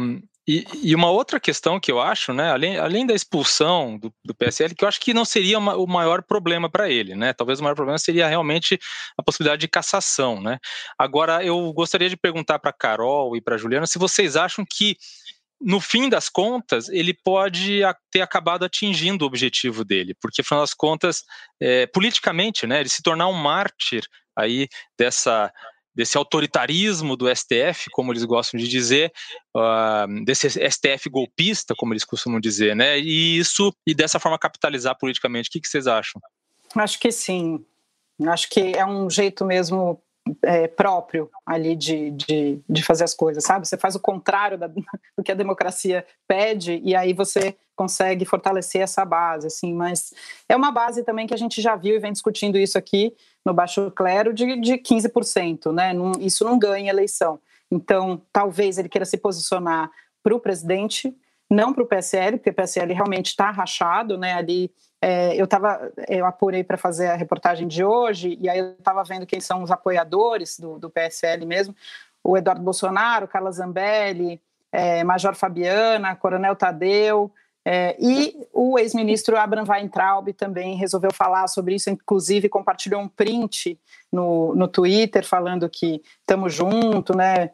e, e, uma outra questão que eu acho, né, além, além da expulsão do, do PSL, que eu acho que não seria uma, o maior problema para ele, né? Talvez o maior problema seria realmente a possibilidade de cassação, né? Agora, eu gostaria de perguntar para Carol e para Juliana se vocês acham que no fim das contas, ele pode ter acabado atingindo o objetivo dele, porque, afinal das contas, é, politicamente, né, ele se tornar um mártir aí dessa desse autoritarismo do STF, como eles gostam de dizer, uh, desse STF golpista, como eles costumam dizer, né? E isso, e dessa forma capitalizar politicamente. O que, que vocês acham? Acho que sim. Acho que é um jeito mesmo é, próprio ali de, de, de, fazer as coisas, sabe? Você faz o contrário da, do que a democracia pede e aí você consegue fortalecer essa base, assim. Mas é uma base também que a gente já viu e vem discutindo isso aqui no baixo clero de, de 15%, né? Isso não ganha eleição. Então, talvez ele queira se posicionar para o presidente, não para o PSL, porque o PSL realmente está rachado, né? Ali é, eu tava, eu apurei para fazer a reportagem de hoje e aí eu estava vendo quem são os apoiadores do, do PSL mesmo: o Eduardo Bolsonaro, Carla Zambelli, é, Major Fabiana, Coronel Tadeu. É, e o ex-ministro Abraham Weintraub também resolveu falar sobre isso, inclusive compartilhou um print no, no Twitter falando que estamos junto, né?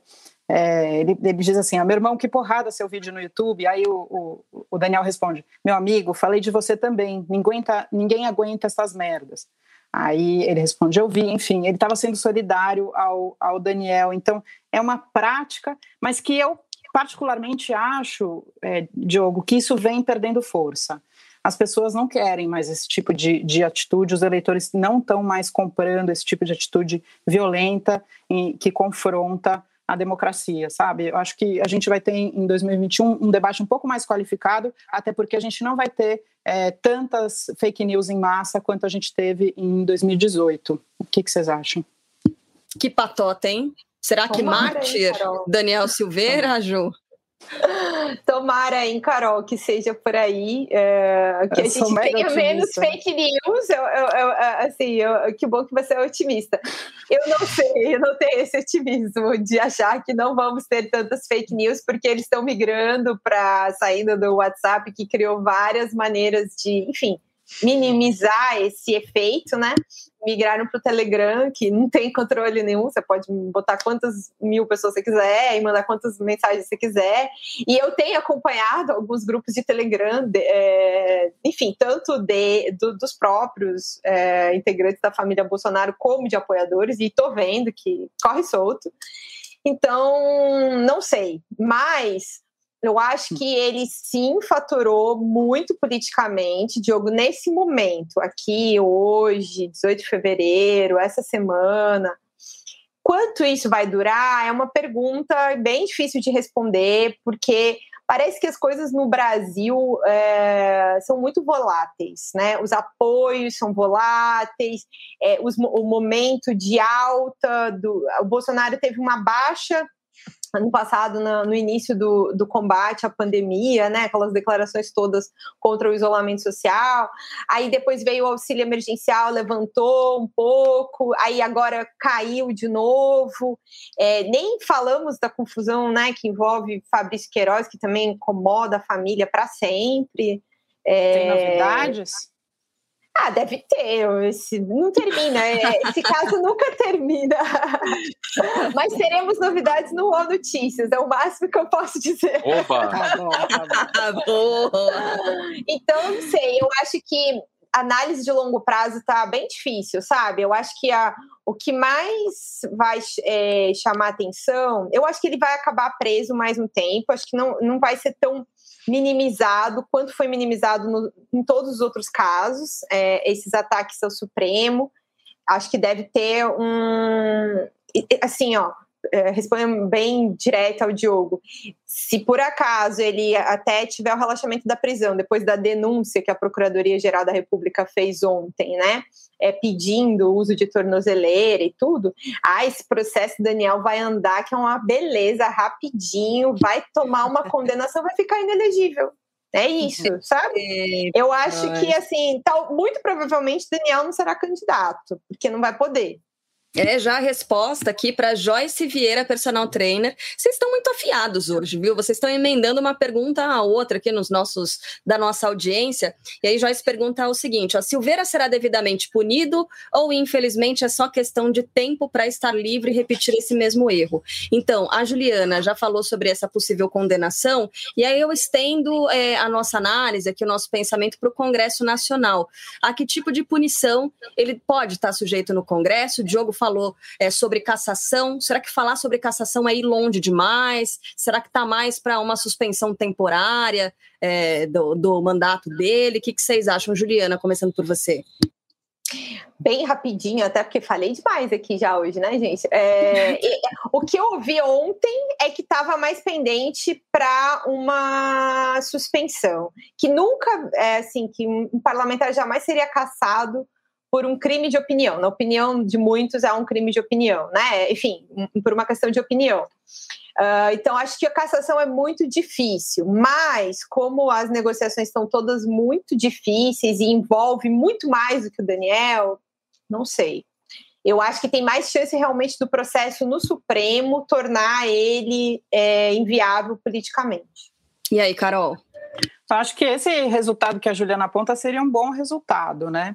É, ele, ele, diz assim: ah, meu irmão, que porrada seu vídeo no YouTube. Aí o, o, o, Daniel responde: meu amigo, falei de você também. Ninguém, tá, ninguém aguenta essas merdas. Aí ele responde: eu vi. Enfim, ele estava sendo solidário ao, ao Daniel. Então é uma prática, mas que eu particularmente acho, é, Diogo, que isso vem perdendo força. As pessoas não querem mais esse tipo de, de atitude, os eleitores não estão mais comprando esse tipo de atitude violenta e, que confronta a democracia, sabe? Eu acho que a gente vai ter em 2021 um debate um pouco mais qualificado, até porque a gente não vai ter é, tantas fake news em massa quanto a gente teve em 2018. O que, que vocês acham? Que patota, hein? Será que mártir Daniel Silveira, Ju? Tomara, hein, Carol, que seja por aí, é, que eu a gente tenha otimista. menos fake news. Eu, eu, assim, que bom que você é otimista. Eu não sei, eu não tenho esse otimismo de achar que não vamos ter tantas fake news, porque eles estão migrando para a saída do WhatsApp, que criou várias maneiras de, enfim, minimizar esse efeito, né? Migraram para o Telegram, que não tem controle nenhum, você pode botar quantas mil pessoas você quiser e mandar quantas mensagens você quiser. E eu tenho acompanhado alguns grupos de Telegram, de, é, enfim, tanto de, do, dos próprios é, integrantes da família Bolsonaro como de apoiadores, e estou vendo que corre solto. Então, não sei, mas eu acho que ele sim faturou muito politicamente, Diogo, nesse momento, aqui, hoje, 18 de fevereiro, essa semana. Quanto isso vai durar é uma pergunta bem difícil de responder, porque parece que as coisas no Brasil é, são muito voláteis, né? Os apoios são voláteis, é, os, o momento de alta do. O Bolsonaro teve uma baixa ano passado, no, início do, do, combate à pandemia, né, aquelas declarações todas contra o isolamento social. Aí depois veio o auxílio emergencial, levantou um pouco, aí agora caiu de novo. É, nem falamos da confusão né, que envolve Fabrício Queiroz, que também incomoda a família para sempre. É... Tem novidades? Ah, deve ter. Esse, não termina. É, esse caso nunca termina. Mas teremos novidades no O Notícias. É o máximo que eu posso dizer. Opa! Tá bom, tá bom. então, não sei. Eu acho que análise de longo prazo está bem difícil, sabe? Eu acho que a, o que mais vai é, chamar atenção, eu acho que ele vai acabar preso mais um tempo. Acho que não, não vai ser tão minimizado quanto foi minimizado no, em todos os outros casos, é, esses ataques ao Supremo. Acho que deve ter um. Assim, ó, é, respondendo bem direto ao Diogo, se por acaso ele até tiver o relaxamento da prisão, depois da denúncia que a Procuradoria-Geral da República fez ontem, né? É, pedindo o uso de tornozeleira e tudo, ah, esse processo Daniel vai andar, que é uma beleza, rapidinho, vai tomar uma condenação, vai ficar inelegível. É isso, sabe? Eu acho que, assim, tal, muito provavelmente Daniel não será candidato, porque não vai poder. É já a resposta aqui para Joyce Vieira, personal trainer. Vocês estão muito afiados hoje, viu? Vocês estão emendando uma pergunta a outra aqui nos nossos da nossa audiência. E aí Joyce pergunta o seguinte: ó, Silveira será devidamente punido ou infelizmente é só questão de tempo para estar livre e repetir esse mesmo erro? Então, a Juliana já falou sobre essa possível condenação e aí eu estendo é, a nossa análise aqui, o nosso pensamento para o Congresso Nacional. A que tipo de punição ele pode estar sujeito no Congresso? Diogo falou é, sobre cassação. Será que falar sobre cassação é ir longe demais? Será que está mais para uma suspensão temporária é, do, do, mandato dele? O que, que vocês acham, Juliana, começando por você? Bem rapidinho, até porque falei demais aqui já hoje, né, gente? É, o que eu ouvi ontem é que estava mais pendente para uma suspensão, que nunca, é, assim, que um parlamentar jamais seria cassado por um crime de opinião. Na opinião de muitos, é um crime de opinião, né? Enfim, por uma questão de opinião. Uh, então, acho que a cassação é muito difícil, mas como as negociações estão todas muito difíceis e envolve muito mais do que o Daniel, não sei. Eu acho que tem mais chance realmente do processo no Supremo tornar ele é, inviável politicamente. E aí, Carol? Eu acho que esse resultado que a Juliana aponta seria um bom resultado, né?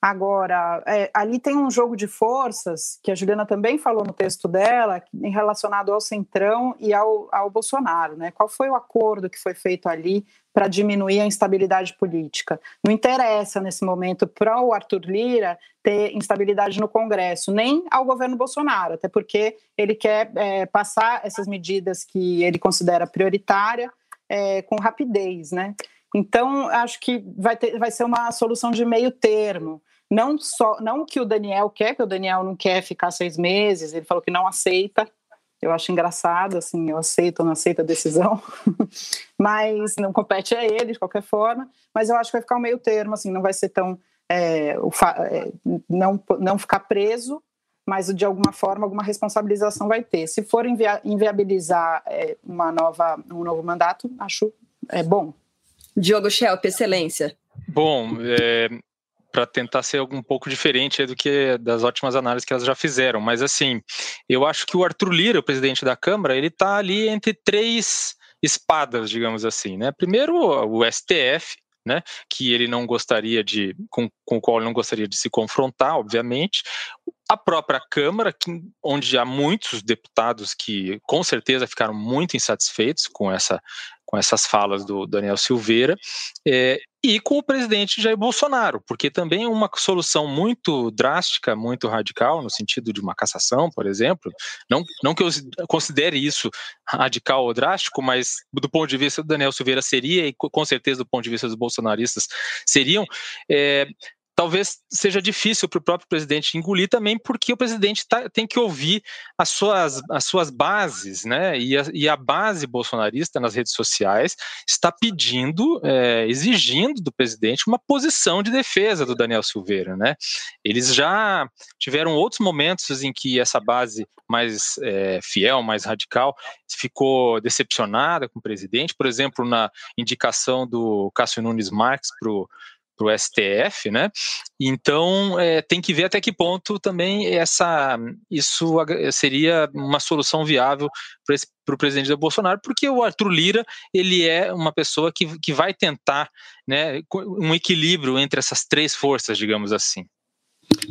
Agora, é, ali tem um jogo de forças, que a Juliana também falou no texto dela, em relacionado ao Centrão e ao, ao Bolsonaro. Né? Qual foi o acordo que foi feito ali para diminuir a instabilidade política? Não interessa, nesse momento, para o Arthur Lira ter instabilidade no Congresso, nem ao governo Bolsonaro, até porque ele quer é, passar essas medidas que ele considera prioritária é, com rapidez, né? Então, acho que vai, ter, vai ser uma solução de meio termo. Não só, não o que o Daniel quer, que o Daniel não quer ficar seis meses, ele falou que não aceita. Eu acho engraçado, assim, eu aceito ou não aceito a decisão, mas não compete a ele de qualquer forma. Mas eu acho que vai ficar um meio termo, assim, não vai ser tão é, o, é, não, não ficar preso, mas de alguma forma alguma responsabilização vai ter. Se for invia inviabilizar é, uma nova, um novo mandato, acho é bom. Diogo Schelp, excelência. Bom, é, para tentar ser um pouco diferente do que das ótimas análises que elas já fizeram, mas assim, eu acho que o Arthur Lira, o presidente da Câmara, ele está ali entre três espadas, digamos assim, né? Primeiro, o STF, né, que ele não gostaria de, com, com o qual ele não gostaria de se confrontar, obviamente, a própria Câmara, que, onde há muitos deputados que com certeza ficaram muito insatisfeitos com essa com essas falas do Daniel Silveira, é, e com o presidente Jair Bolsonaro, porque também uma solução muito drástica, muito radical, no sentido de uma cassação, por exemplo, não, não que eu considere isso radical ou drástico, mas do ponto de vista do Daniel Silveira seria, e com certeza do ponto de vista dos bolsonaristas seriam, é, talvez seja difícil para o próprio presidente engolir também, porque o presidente tá, tem que ouvir as suas, as suas bases, né? E a, e a base bolsonarista nas redes sociais está pedindo, é, exigindo do presidente uma posição de defesa do Daniel Silveira, né? Eles já tiveram outros momentos em que essa base mais é, fiel, mais radical, ficou decepcionada com o presidente, por exemplo, na indicação do Cássio Nunes Marques para o para o STF, né? Então é, tem que ver até que ponto também essa isso seria uma solução viável para o presidente Bolsonaro, porque o Arthur Lira ele é uma pessoa que, que vai tentar né, um equilíbrio entre essas três forças, digamos assim.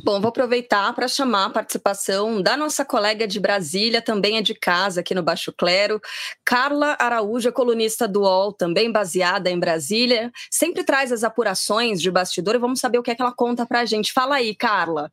Bom, vou aproveitar para chamar a participação da nossa colega de Brasília, também é de casa aqui no Baixo Clero, Carla Araújo, colunista do UOL, também baseada em Brasília, sempre traz as apurações de bastidor e vamos saber o que é que ela conta para a gente. Fala aí, Carla.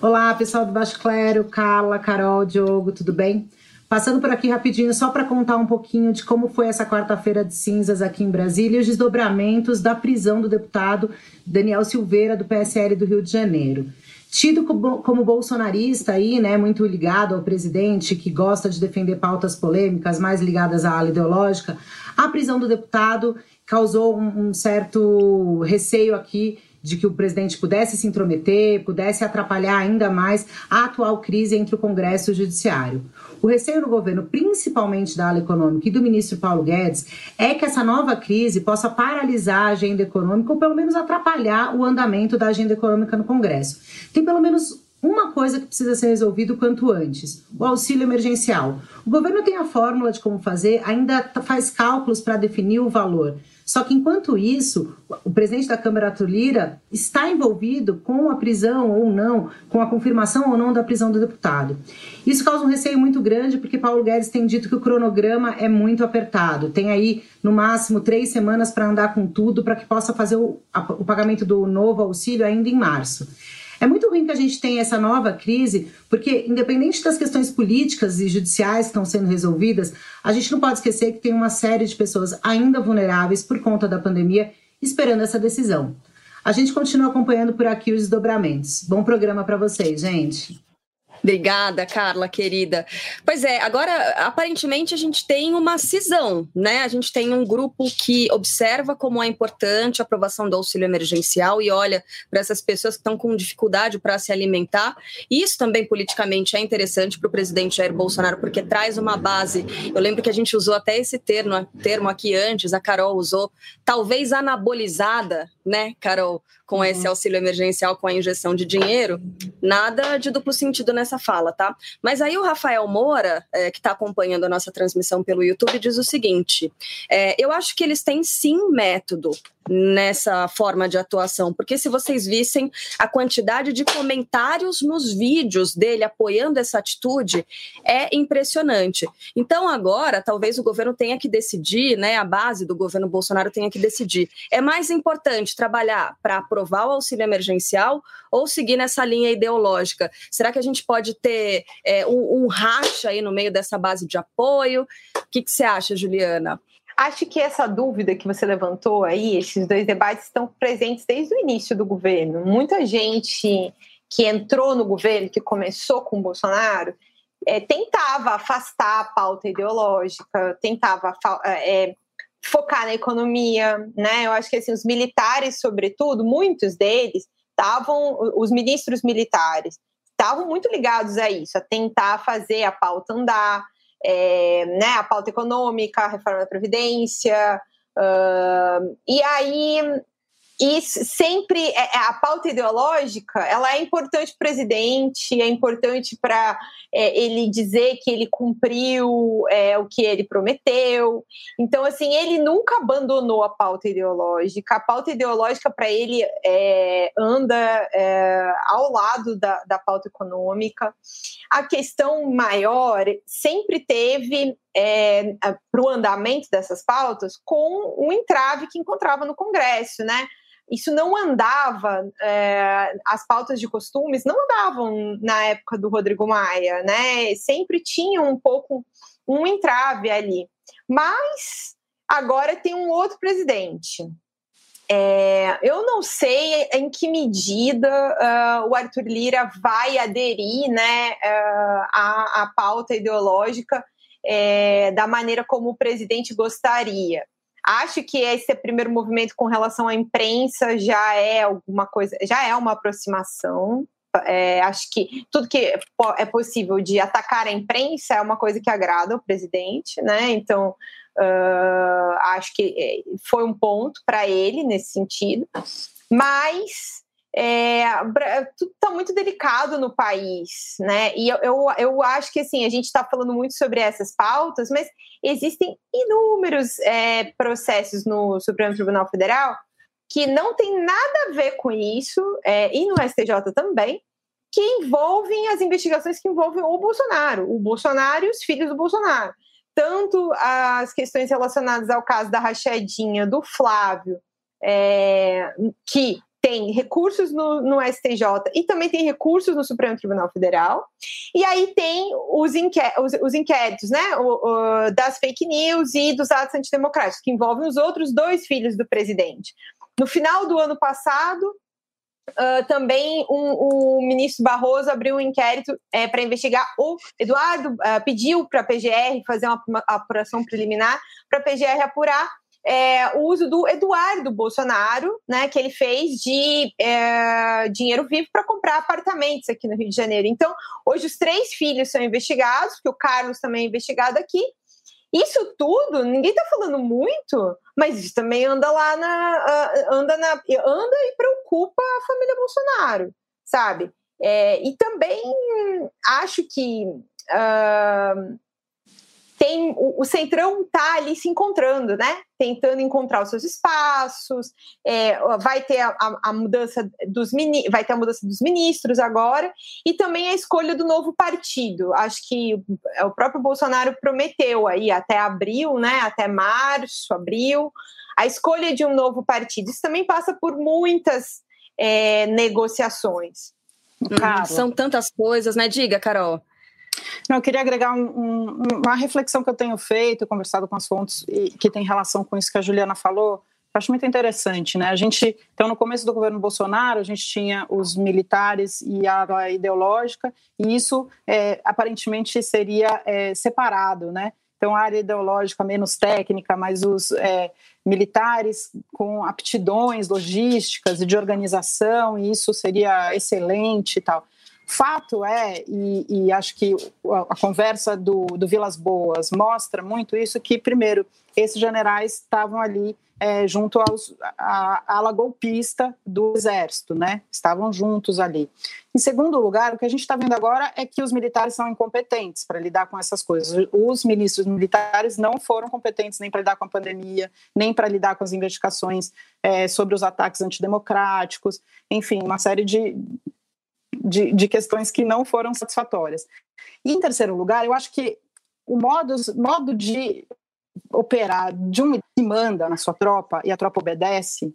Olá, pessoal do Baixo Clero, Carla, Carol, Diogo, tudo bem? Passando por aqui rapidinho, só para contar um pouquinho de como foi essa quarta-feira de cinzas aqui em Brasília e os desdobramentos da prisão do deputado Daniel Silveira, do PSL do Rio de Janeiro. Tido como bolsonarista aí, né, muito ligado ao presidente, que gosta de defender pautas polêmicas mais ligadas à ala ideológica, a prisão do deputado causou um, um certo receio aqui de que o presidente pudesse se intrometer, pudesse atrapalhar ainda mais a atual crise entre o Congresso e o Judiciário. O receio do governo, principalmente da ala econômica e do ministro Paulo Guedes, é que essa nova crise possa paralisar a agenda econômica ou pelo menos atrapalhar o andamento da agenda econômica no Congresso. Tem pelo menos uma coisa que precisa ser resolvido quanto antes: o auxílio emergencial. O governo tem a fórmula de como fazer, ainda faz cálculos para definir o valor. Só que enquanto isso, o presidente da Câmara, Arthur Lira, está envolvido com a prisão ou não, com a confirmação ou não da prisão do deputado. Isso causa um receio muito grande, porque Paulo Guedes tem dito que o cronograma é muito apertado. Tem aí, no máximo, três semanas para andar com tudo, para que possa fazer o, o pagamento do novo auxílio ainda em março. É muito ruim que a gente tenha essa nova crise, porque, independente das questões políticas e judiciais que estão sendo resolvidas, a gente não pode esquecer que tem uma série de pessoas ainda vulneráveis por conta da pandemia esperando essa decisão. A gente continua acompanhando por aqui os desdobramentos. Bom programa para vocês, gente. Obrigada, Carla, querida. Pois é, agora aparentemente a gente tem uma cisão, né? A gente tem um grupo que observa como é importante a aprovação do auxílio emergencial e olha para essas pessoas que estão com dificuldade para se alimentar. Isso também politicamente é interessante para o presidente Jair Bolsonaro, porque traz uma base. Eu lembro que a gente usou até esse termo, termo aqui antes, a Carol usou, talvez anabolizada, né, Carol? Com uhum. esse auxílio emergencial, com a injeção de dinheiro, nada de duplo sentido nessa fala, tá? Mas aí o Rafael Moura, é, que está acompanhando a nossa transmissão pelo YouTube, diz o seguinte: é, eu acho que eles têm sim método nessa forma de atuação, porque se vocês vissem a quantidade de comentários nos vídeos dele apoiando essa atitude, é impressionante. Então agora, talvez o governo tenha que decidir, né, a base do governo Bolsonaro tenha que decidir. É mais importante trabalhar para aprovar o auxílio emergencial ou seguir nessa linha ideológica? Será que a gente pode ter é, um, um racha aí no meio dessa base de apoio? O que, que você acha, Juliana? Acho que essa dúvida que você levantou aí, esses dois debates estão presentes desde o início do governo. Muita gente que entrou no governo, que começou com o Bolsonaro, é, tentava afastar a pauta ideológica, tentava é, focar na economia, né? Eu acho que assim, os militares, sobretudo, muitos deles estavam, os ministros militares estavam muito ligados a isso, a tentar fazer a pauta andar, é, né, a pauta econômica, a reforma da Previdência. Uh, e aí e sempre é, é, a pauta ideológica ela é importante para o presidente, é importante para é, ele dizer que ele cumpriu é, o que ele prometeu. Então, assim, ele nunca abandonou a pauta ideológica. A pauta ideológica para ele é, anda é, ao lado da, da pauta econômica. A questão maior sempre teve para o andamento dessas pautas com um entrave que encontrava no Congresso, né? Isso não andava, é, as pautas de costumes não andavam na época do Rodrigo Maia, né? Sempre tinha um pouco um entrave ali. Mas agora tem um outro presidente. É, eu não sei em que medida uh, o Arthur Lira vai aderir né, uh, à, à pauta ideológica é, da maneira como o presidente gostaria. Acho que esse primeiro movimento com relação à imprensa já é alguma coisa, já é uma aproximação. É, acho que tudo que é possível de atacar a imprensa é uma coisa que agrada ao presidente, né? Então uh, acho que é, foi um ponto para ele nesse sentido. Mas é, tudo está muito delicado no país, né? E eu, eu, eu acho que assim, a gente está falando muito sobre essas pautas, mas existem inúmeros é, processos no Supremo Tribunal Federal que não tem nada a ver com isso, é, e no STJ também, que envolvem as investigações que envolvem o Bolsonaro, o Bolsonaro e os filhos do Bolsonaro. Tanto as questões relacionadas ao caso da rachadinha do Flávio, é, que tem recursos no, no, STJ e também tem recursos no Supremo Tribunal Federal. E aí tem os, inqué os, os inquéritos né, o, o, das fake news e dos atos antidemocráticos, que envolvem os outros dois filhos do presidente. No final do ano passado, uh, também o um, um ministro Barroso abriu um inquérito é, para investigar o Eduardo, uh, pediu para a PGR fazer uma apuração preliminar para a PGR apurar é, o uso do Eduardo Bolsonaro, né, que ele fez de é, dinheiro vivo para comprar apartamentos aqui no Rio de Janeiro. Então, hoje os três filhos são investigados, porque o Carlos também é investigado aqui. Isso tudo, ninguém está falando muito, mas isso também anda lá na anda na anda e preocupa a família Bolsonaro, sabe? É, e também acho que uh, tem o, o Centrão está ali se encontrando, né? Tentando encontrar os seus espaços, é, vai ter a, a, mudança dos vai ter a mudança dos ministros agora, e também a escolha do novo partido. Acho que o próprio Bolsonaro prometeu aí até abril, né? Até março, abril, a escolha de um novo partido. Isso também passa por muitas é, negociações. Hum, são tantas coisas, né? Diga, Carol. Não, eu queria agregar um, um, uma reflexão que eu tenho feito, conversado com as fontes e que tem relação com isso que a Juliana falou. Acho muito interessante, né? A gente, então, no começo do governo Bolsonaro, a gente tinha os militares e a ideológica, e isso é, aparentemente seria é, separado, né? Então, a área ideológica menos técnica, mas os é, militares com aptidões logísticas e de organização, e isso seria excelente e tal. Fato é, e, e acho que a, a, conversa do, do Vilas Boas mostra muito isso, que, primeiro, esses generais estavam ali é, junto aos, à ala golpista do Exército, né? Estavam juntos ali. Em segundo lugar, o que a gente está vendo agora é que os militares são incompetentes para lidar com essas coisas. Os ministros militares não foram competentes nem para lidar com a pandemia, nem para lidar com as investigações é, sobre os ataques antidemocráticos, enfim, uma série de, de, de questões que não foram satisfatórias. E, em terceiro lugar, eu acho que o modo, modo de operar de um que manda na sua tropa e a tropa obedece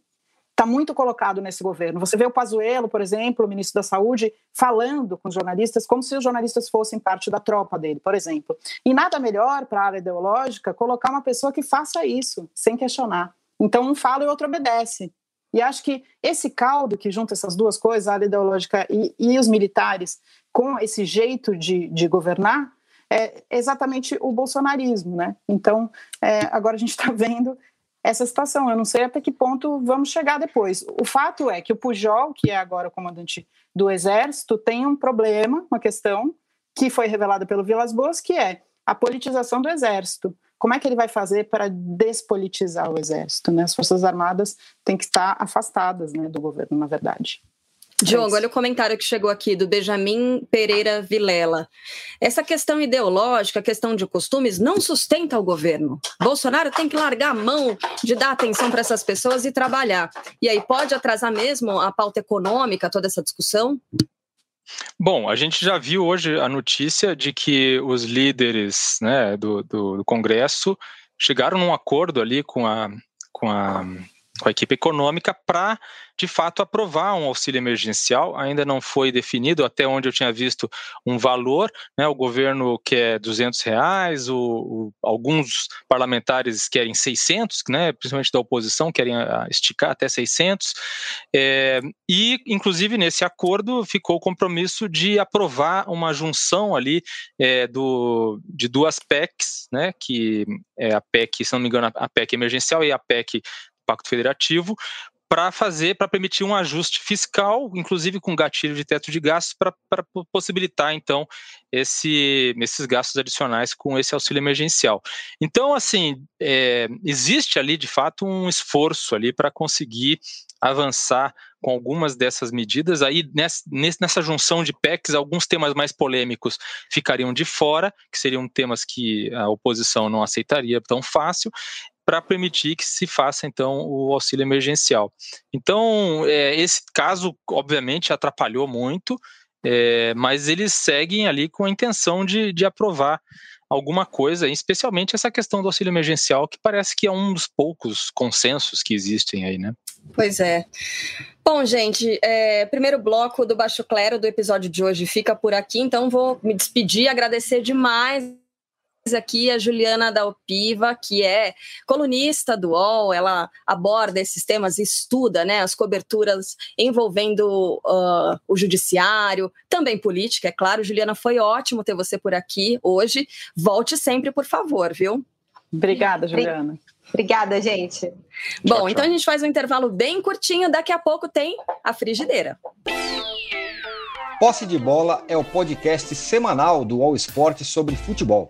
está muito colocado nesse governo. Você vê o Pazuello, por exemplo, o ministro da Saúde, falando com os jornalistas como se os jornalistas fossem parte da tropa dele, por exemplo. E nada melhor para a área ideológica colocar uma pessoa que faça isso, sem questionar. Então, um fala e o outro obedece. E acho que esse caldo que junta essas duas coisas, a área ideológica e, e os militares, com esse jeito de, de governar, é exatamente o bolsonarismo, né? Então, é, agora a gente está vendo essa situação. Eu não sei até que ponto vamos chegar depois. O fato é que o Pujol, que é agora o comandante do Exército, tem um problema, uma questão que foi revelada pelo Vilas Boas, que é a politização do Exército. Como é que ele vai fazer para despolitizar o Exército? Né? As Forças Armadas têm que estar afastadas né, do governo, na verdade. Diogo, olha o comentário que chegou aqui do Benjamin Pereira Vilela. Essa questão ideológica, questão de costumes, não sustenta o governo. Bolsonaro tem que largar a mão de dar atenção para essas pessoas e trabalhar. E aí pode atrasar mesmo a pauta econômica, toda essa discussão? Bom, a gente já viu hoje a notícia de que os líderes né, do, do, Congresso chegaram num acordo ali com a, com a com a equipe econômica para, de fato, aprovar um auxílio emergencial. Ainda não foi definido, até onde eu tinha visto um valor. Né? O governo quer 200 reais, o, o, alguns parlamentares querem 600, né? principalmente da oposição, querem ah, esticar até 600. É, e, inclusive, nesse acordo ficou o compromisso de aprovar uma junção ali é, do, de duas PECs, né? que é a PEC, se não me engano, a PEC emergencial e a PEC Pacto Federativo, para fazer, para permitir um ajuste fiscal, inclusive com gatilho de teto de gastos, para possibilitar, então, esse, esses gastos adicionais com esse auxílio emergencial. Então, assim, é, existe ali, de fato, um esforço ali para conseguir avançar com algumas dessas medidas. Aí, nessa, junção de PECs, alguns temas mais polêmicos ficariam de fora, que seriam temas que a oposição não aceitaria tão fácil, para permitir que se faça então o auxílio emergencial. Então, é, esse caso obviamente atrapalhou muito, é, mas eles seguem ali com a intenção de, de aprovar alguma coisa, especialmente essa questão do auxílio emergencial, que parece que é um dos poucos consensos que existem aí, né? Pois é. Bom, gente, é, primeiro bloco do Baixo Clero do episódio de hoje fica por aqui, então vou me despedir, agradecer demais aqui a Juliana Dalpiva, que é colunista do UOL, ela aborda esses temas, estuda né, as coberturas envolvendo uh, o judiciário, também política, é claro. Juliana, foi ótimo ter você por aqui hoje. Volte sempre, por favor, viu? Obrigada, Juliana. Obrigada, gente. Bom, tchau, então a gente faz um intervalo bem curtinho, daqui a pouco tem a frigideira. Posse de Bola é o podcast semanal do All Sport sobre futebol.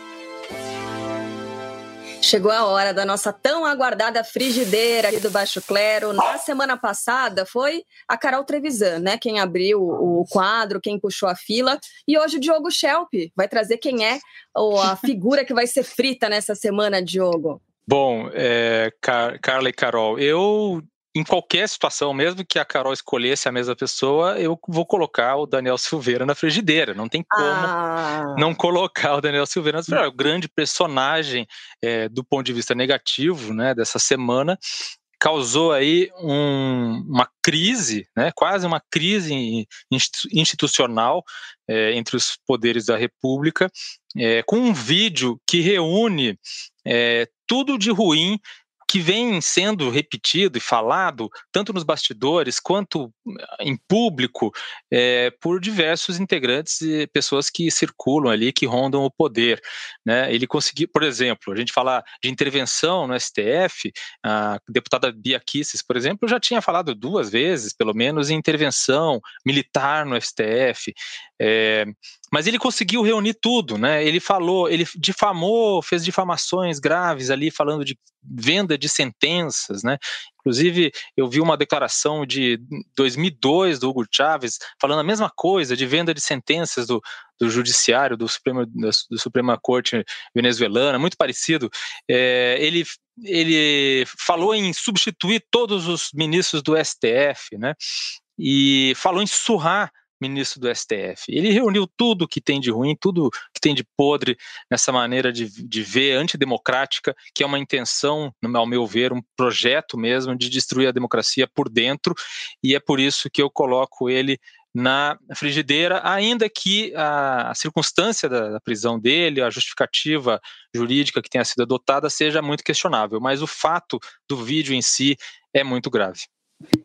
Chegou a hora da nossa tão aguardada frigideira aqui do Baixo Clero. Na semana passada foi a Carol Trevisan, né? Quem abriu o quadro, quem puxou a fila. E hoje o Diogo Schelp vai trazer quem é a figura que vai ser frita nessa semana, Diogo. Bom, é, Car Carla e Carol, eu em qualquer situação, mesmo que a Carol escolhesse a mesma pessoa, eu vou colocar o Daniel Silveira na frigideira. Não tem como ah. não colocar o Daniel Silveira na frigideira. É o grande personagem é, do ponto de vista negativo né, dessa semana. Causou aí um, uma crise, né, quase uma crise institucional é, entre os poderes da República, é, com um vídeo que reúne é, tudo de ruim que vem sendo repetido e falado, tanto nos bastidores quanto eh, em público, é, por diversos integrantes e pessoas que circulam ali, que rondam o poder. Né? Ele conseguiu, por exemplo, a gente fala de intervenção no STF, a deputada Bia Kisses, por exemplo, já tinha falado duas vezes, pelo menos, em intervenção militar no STF. É, mas ele conseguiu reunir tudo, né? Ele falou, ele difamou, fez difamações graves ali, falando de venda de sentenças, né? Inclusive, eu vi uma declaração de 2002 do Hugo Chávez falando a mesma coisa, de venda de sentenças do, do Judiciário, do, Supremo, do Suprema Corte venezuelana, muito parecido. É, ele, ele falou em substituir todos os ministros do STF, né? E falou em surrar ministro do STF. Ele reuniu tudo que tem de ruim, tudo que tem de podre nessa maneira de, de ver antidemocrática, que é uma intenção, ao meu ver, um projeto mesmo de destruir a democracia por dentro, e é por isso que eu coloco ele na frigideira, ainda que a, circunstância da, prisão dele, a justificativa jurídica que tenha sido adotada seja muito questionável, mas o fato do vídeo em si é muito grave.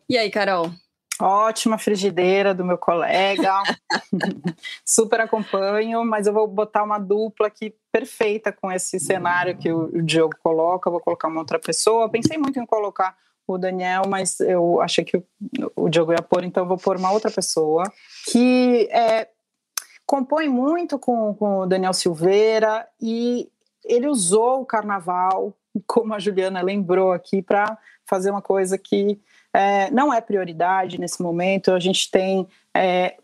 E aí, Carol? Ótima frigideira do meu colega, super acompanho, mas eu vou botar uma dupla aqui perfeita com esse cenário que o Diogo coloca. Vou colocar uma outra pessoa. Pensei muito em colocar o Daniel, mas eu achei que o Diogo ia pôr, então eu vou pôr uma outra pessoa que é, compõe muito com, com o Daniel Silveira e ele usou o carnaval, como a Juliana lembrou aqui, para fazer uma coisa que é, não é prioridade nesse momento. A gente tem é,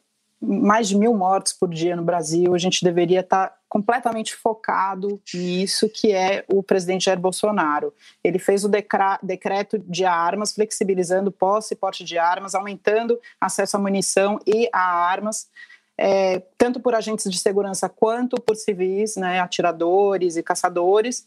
mais de mil mortos por dia no Brasil, a gente deveria estar tá completamente focado nisso, que é o presidente Jair Bolsonaro. Ele fez o decreto de armas, flexibilizando posse e porte de armas, aumentando acesso à munição e a armas, é, tanto por agentes de segurança quanto por civis, né, atiradores e caçadores,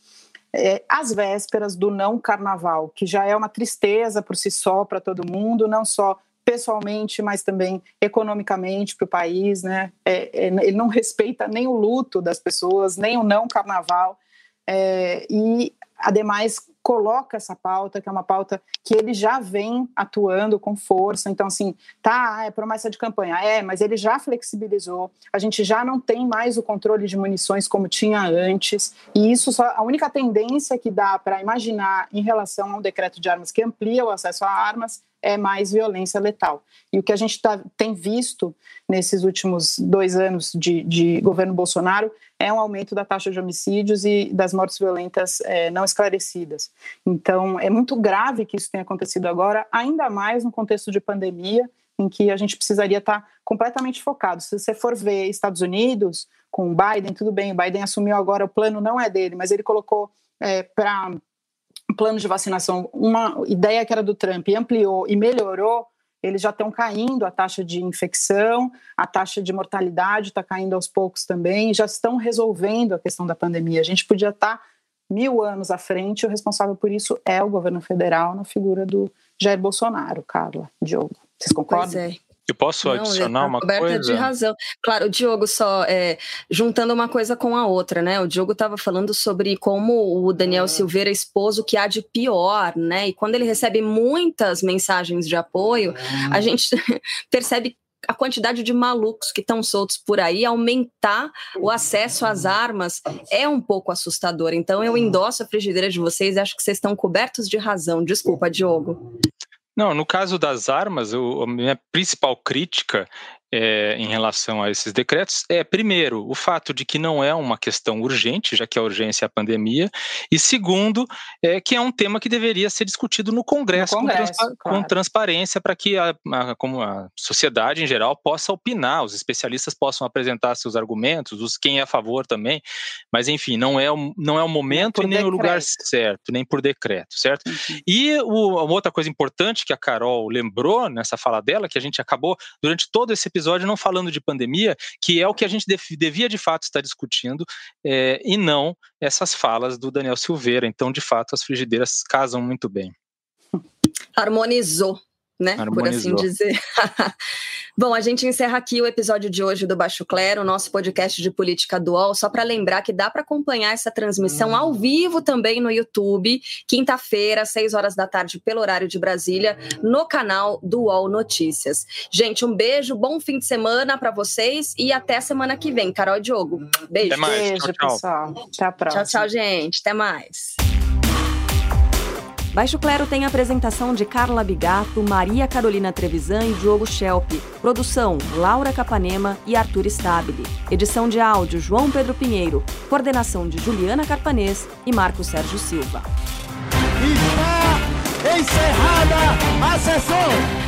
é, às vésperas do não carnaval, que já é uma tristeza por si só para todo mundo, não só pessoalmente, mas também economicamente para o país, né? É, é, ele não respeita nem o luto das pessoas, nem o não carnaval, é, e ademais coloca essa pauta, que é uma pauta que ele já vem atuando com força. Então, assim, tá, é promessa de campanha, é, mas ele já flexibilizou. A gente já não tem mais o controle de munições como tinha antes. E isso só a única tendência que dá para imaginar em relação a um decreto de armas que amplia o acesso a armas é mais violência letal. E o que a gente tá, tem visto nesses últimos dois anos de, de governo Bolsonaro é um aumento da taxa de homicídios e das mortes violentas é, não esclarecidas. Então, é muito grave que isso tenha acontecido agora, ainda mais no contexto de pandemia, em que a gente precisaria estar completamente focado. Se você for ver Estados Unidos, com o Biden, tudo bem, o Biden assumiu agora, o plano não é dele, mas ele colocou é, para plano de vacinação uma ideia que era do Trump e ampliou e melhorou eles já estão caindo a taxa de infecção, a taxa de mortalidade está caindo aos poucos também, já estão resolvendo a questão da pandemia. A gente podia estar tá mil anos à frente, e o responsável por isso é o governo federal, na figura do Jair Bolsonaro, Carla, Diogo. Vocês concordam? Pois é. Eu posso não, adicionar tá uma coisa? de razão. Claro, o Diogo só é, juntando uma coisa com a outra, né? O Diogo estava falando sobre como o Daniel ah. Silveira expôs o que há de pior, né? E quando ele recebe muitas mensagens de apoio, ah. a gente percebe a quantidade de malucos que estão soltos por aí, aumentar o acesso às armas é um pouco assustador. Então eu endosso a frigideira de vocês e acho que vocês estão cobertos de razão. Desculpa, Diogo. Não, no caso das armas, eu, a minha principal crítica é, em relação a esses decretos é, primeiro, o fato de que não é uma questão urgente, já que a urgência é a pandemia, e segundo, é que é um tema que deveria ser discutido no Congresso, no Congresso com, transpa claro. com, transparência, para que a, a, como a sociedade em geral possa opinar, os especialistas possam apresentar seus argumentos, os quem é a favor também, mas enfim, não é o, não é o momento nem decreto. o lugar certo, nem por decreto, certo? Uhum. E o, uma outra coisa importante que a Carol lembrou nessa fala dela, que a gente acabou durante todo esse episódio não falando de pandemia, que é o que a gente devia de fato estar discutindo, é, e não essas falas do Daniel Silveira. Então, de fato, as frigideiras casam muito bem. Harmonizou né? Harmonizou. Por assim dizer. Bom, a gente encerra aqui o episódio de hoje do Baixo Clero, nosso podcast de política dual, só para lembrar que dá para acompanhar essa transmissão hum. ao vivo também no YouTube, quinta-feira, às 6 horas da tarde, pelo horário de Brasília, no canal do UOL Notícias. Gente, um beijo, bom fim de semana para vocês e até semana que vem. Carol e Diogo, beijo. Até mais. Beijo, tchau, tchau. pessoal. Até a próxima. Tchau, tchau, gente. Até mais. Baixo Clero tem a apresentação de Carla Bigato, Maria Carolina Trevisan e Diogo Schelp. Produção: Laura Capanema e Arthur Stabile. Edição de áudio: João Pedro Pinheiro. Coordenação de Juliana Carpanês e Marco Sérgio Silva. Está encerrada a sessão!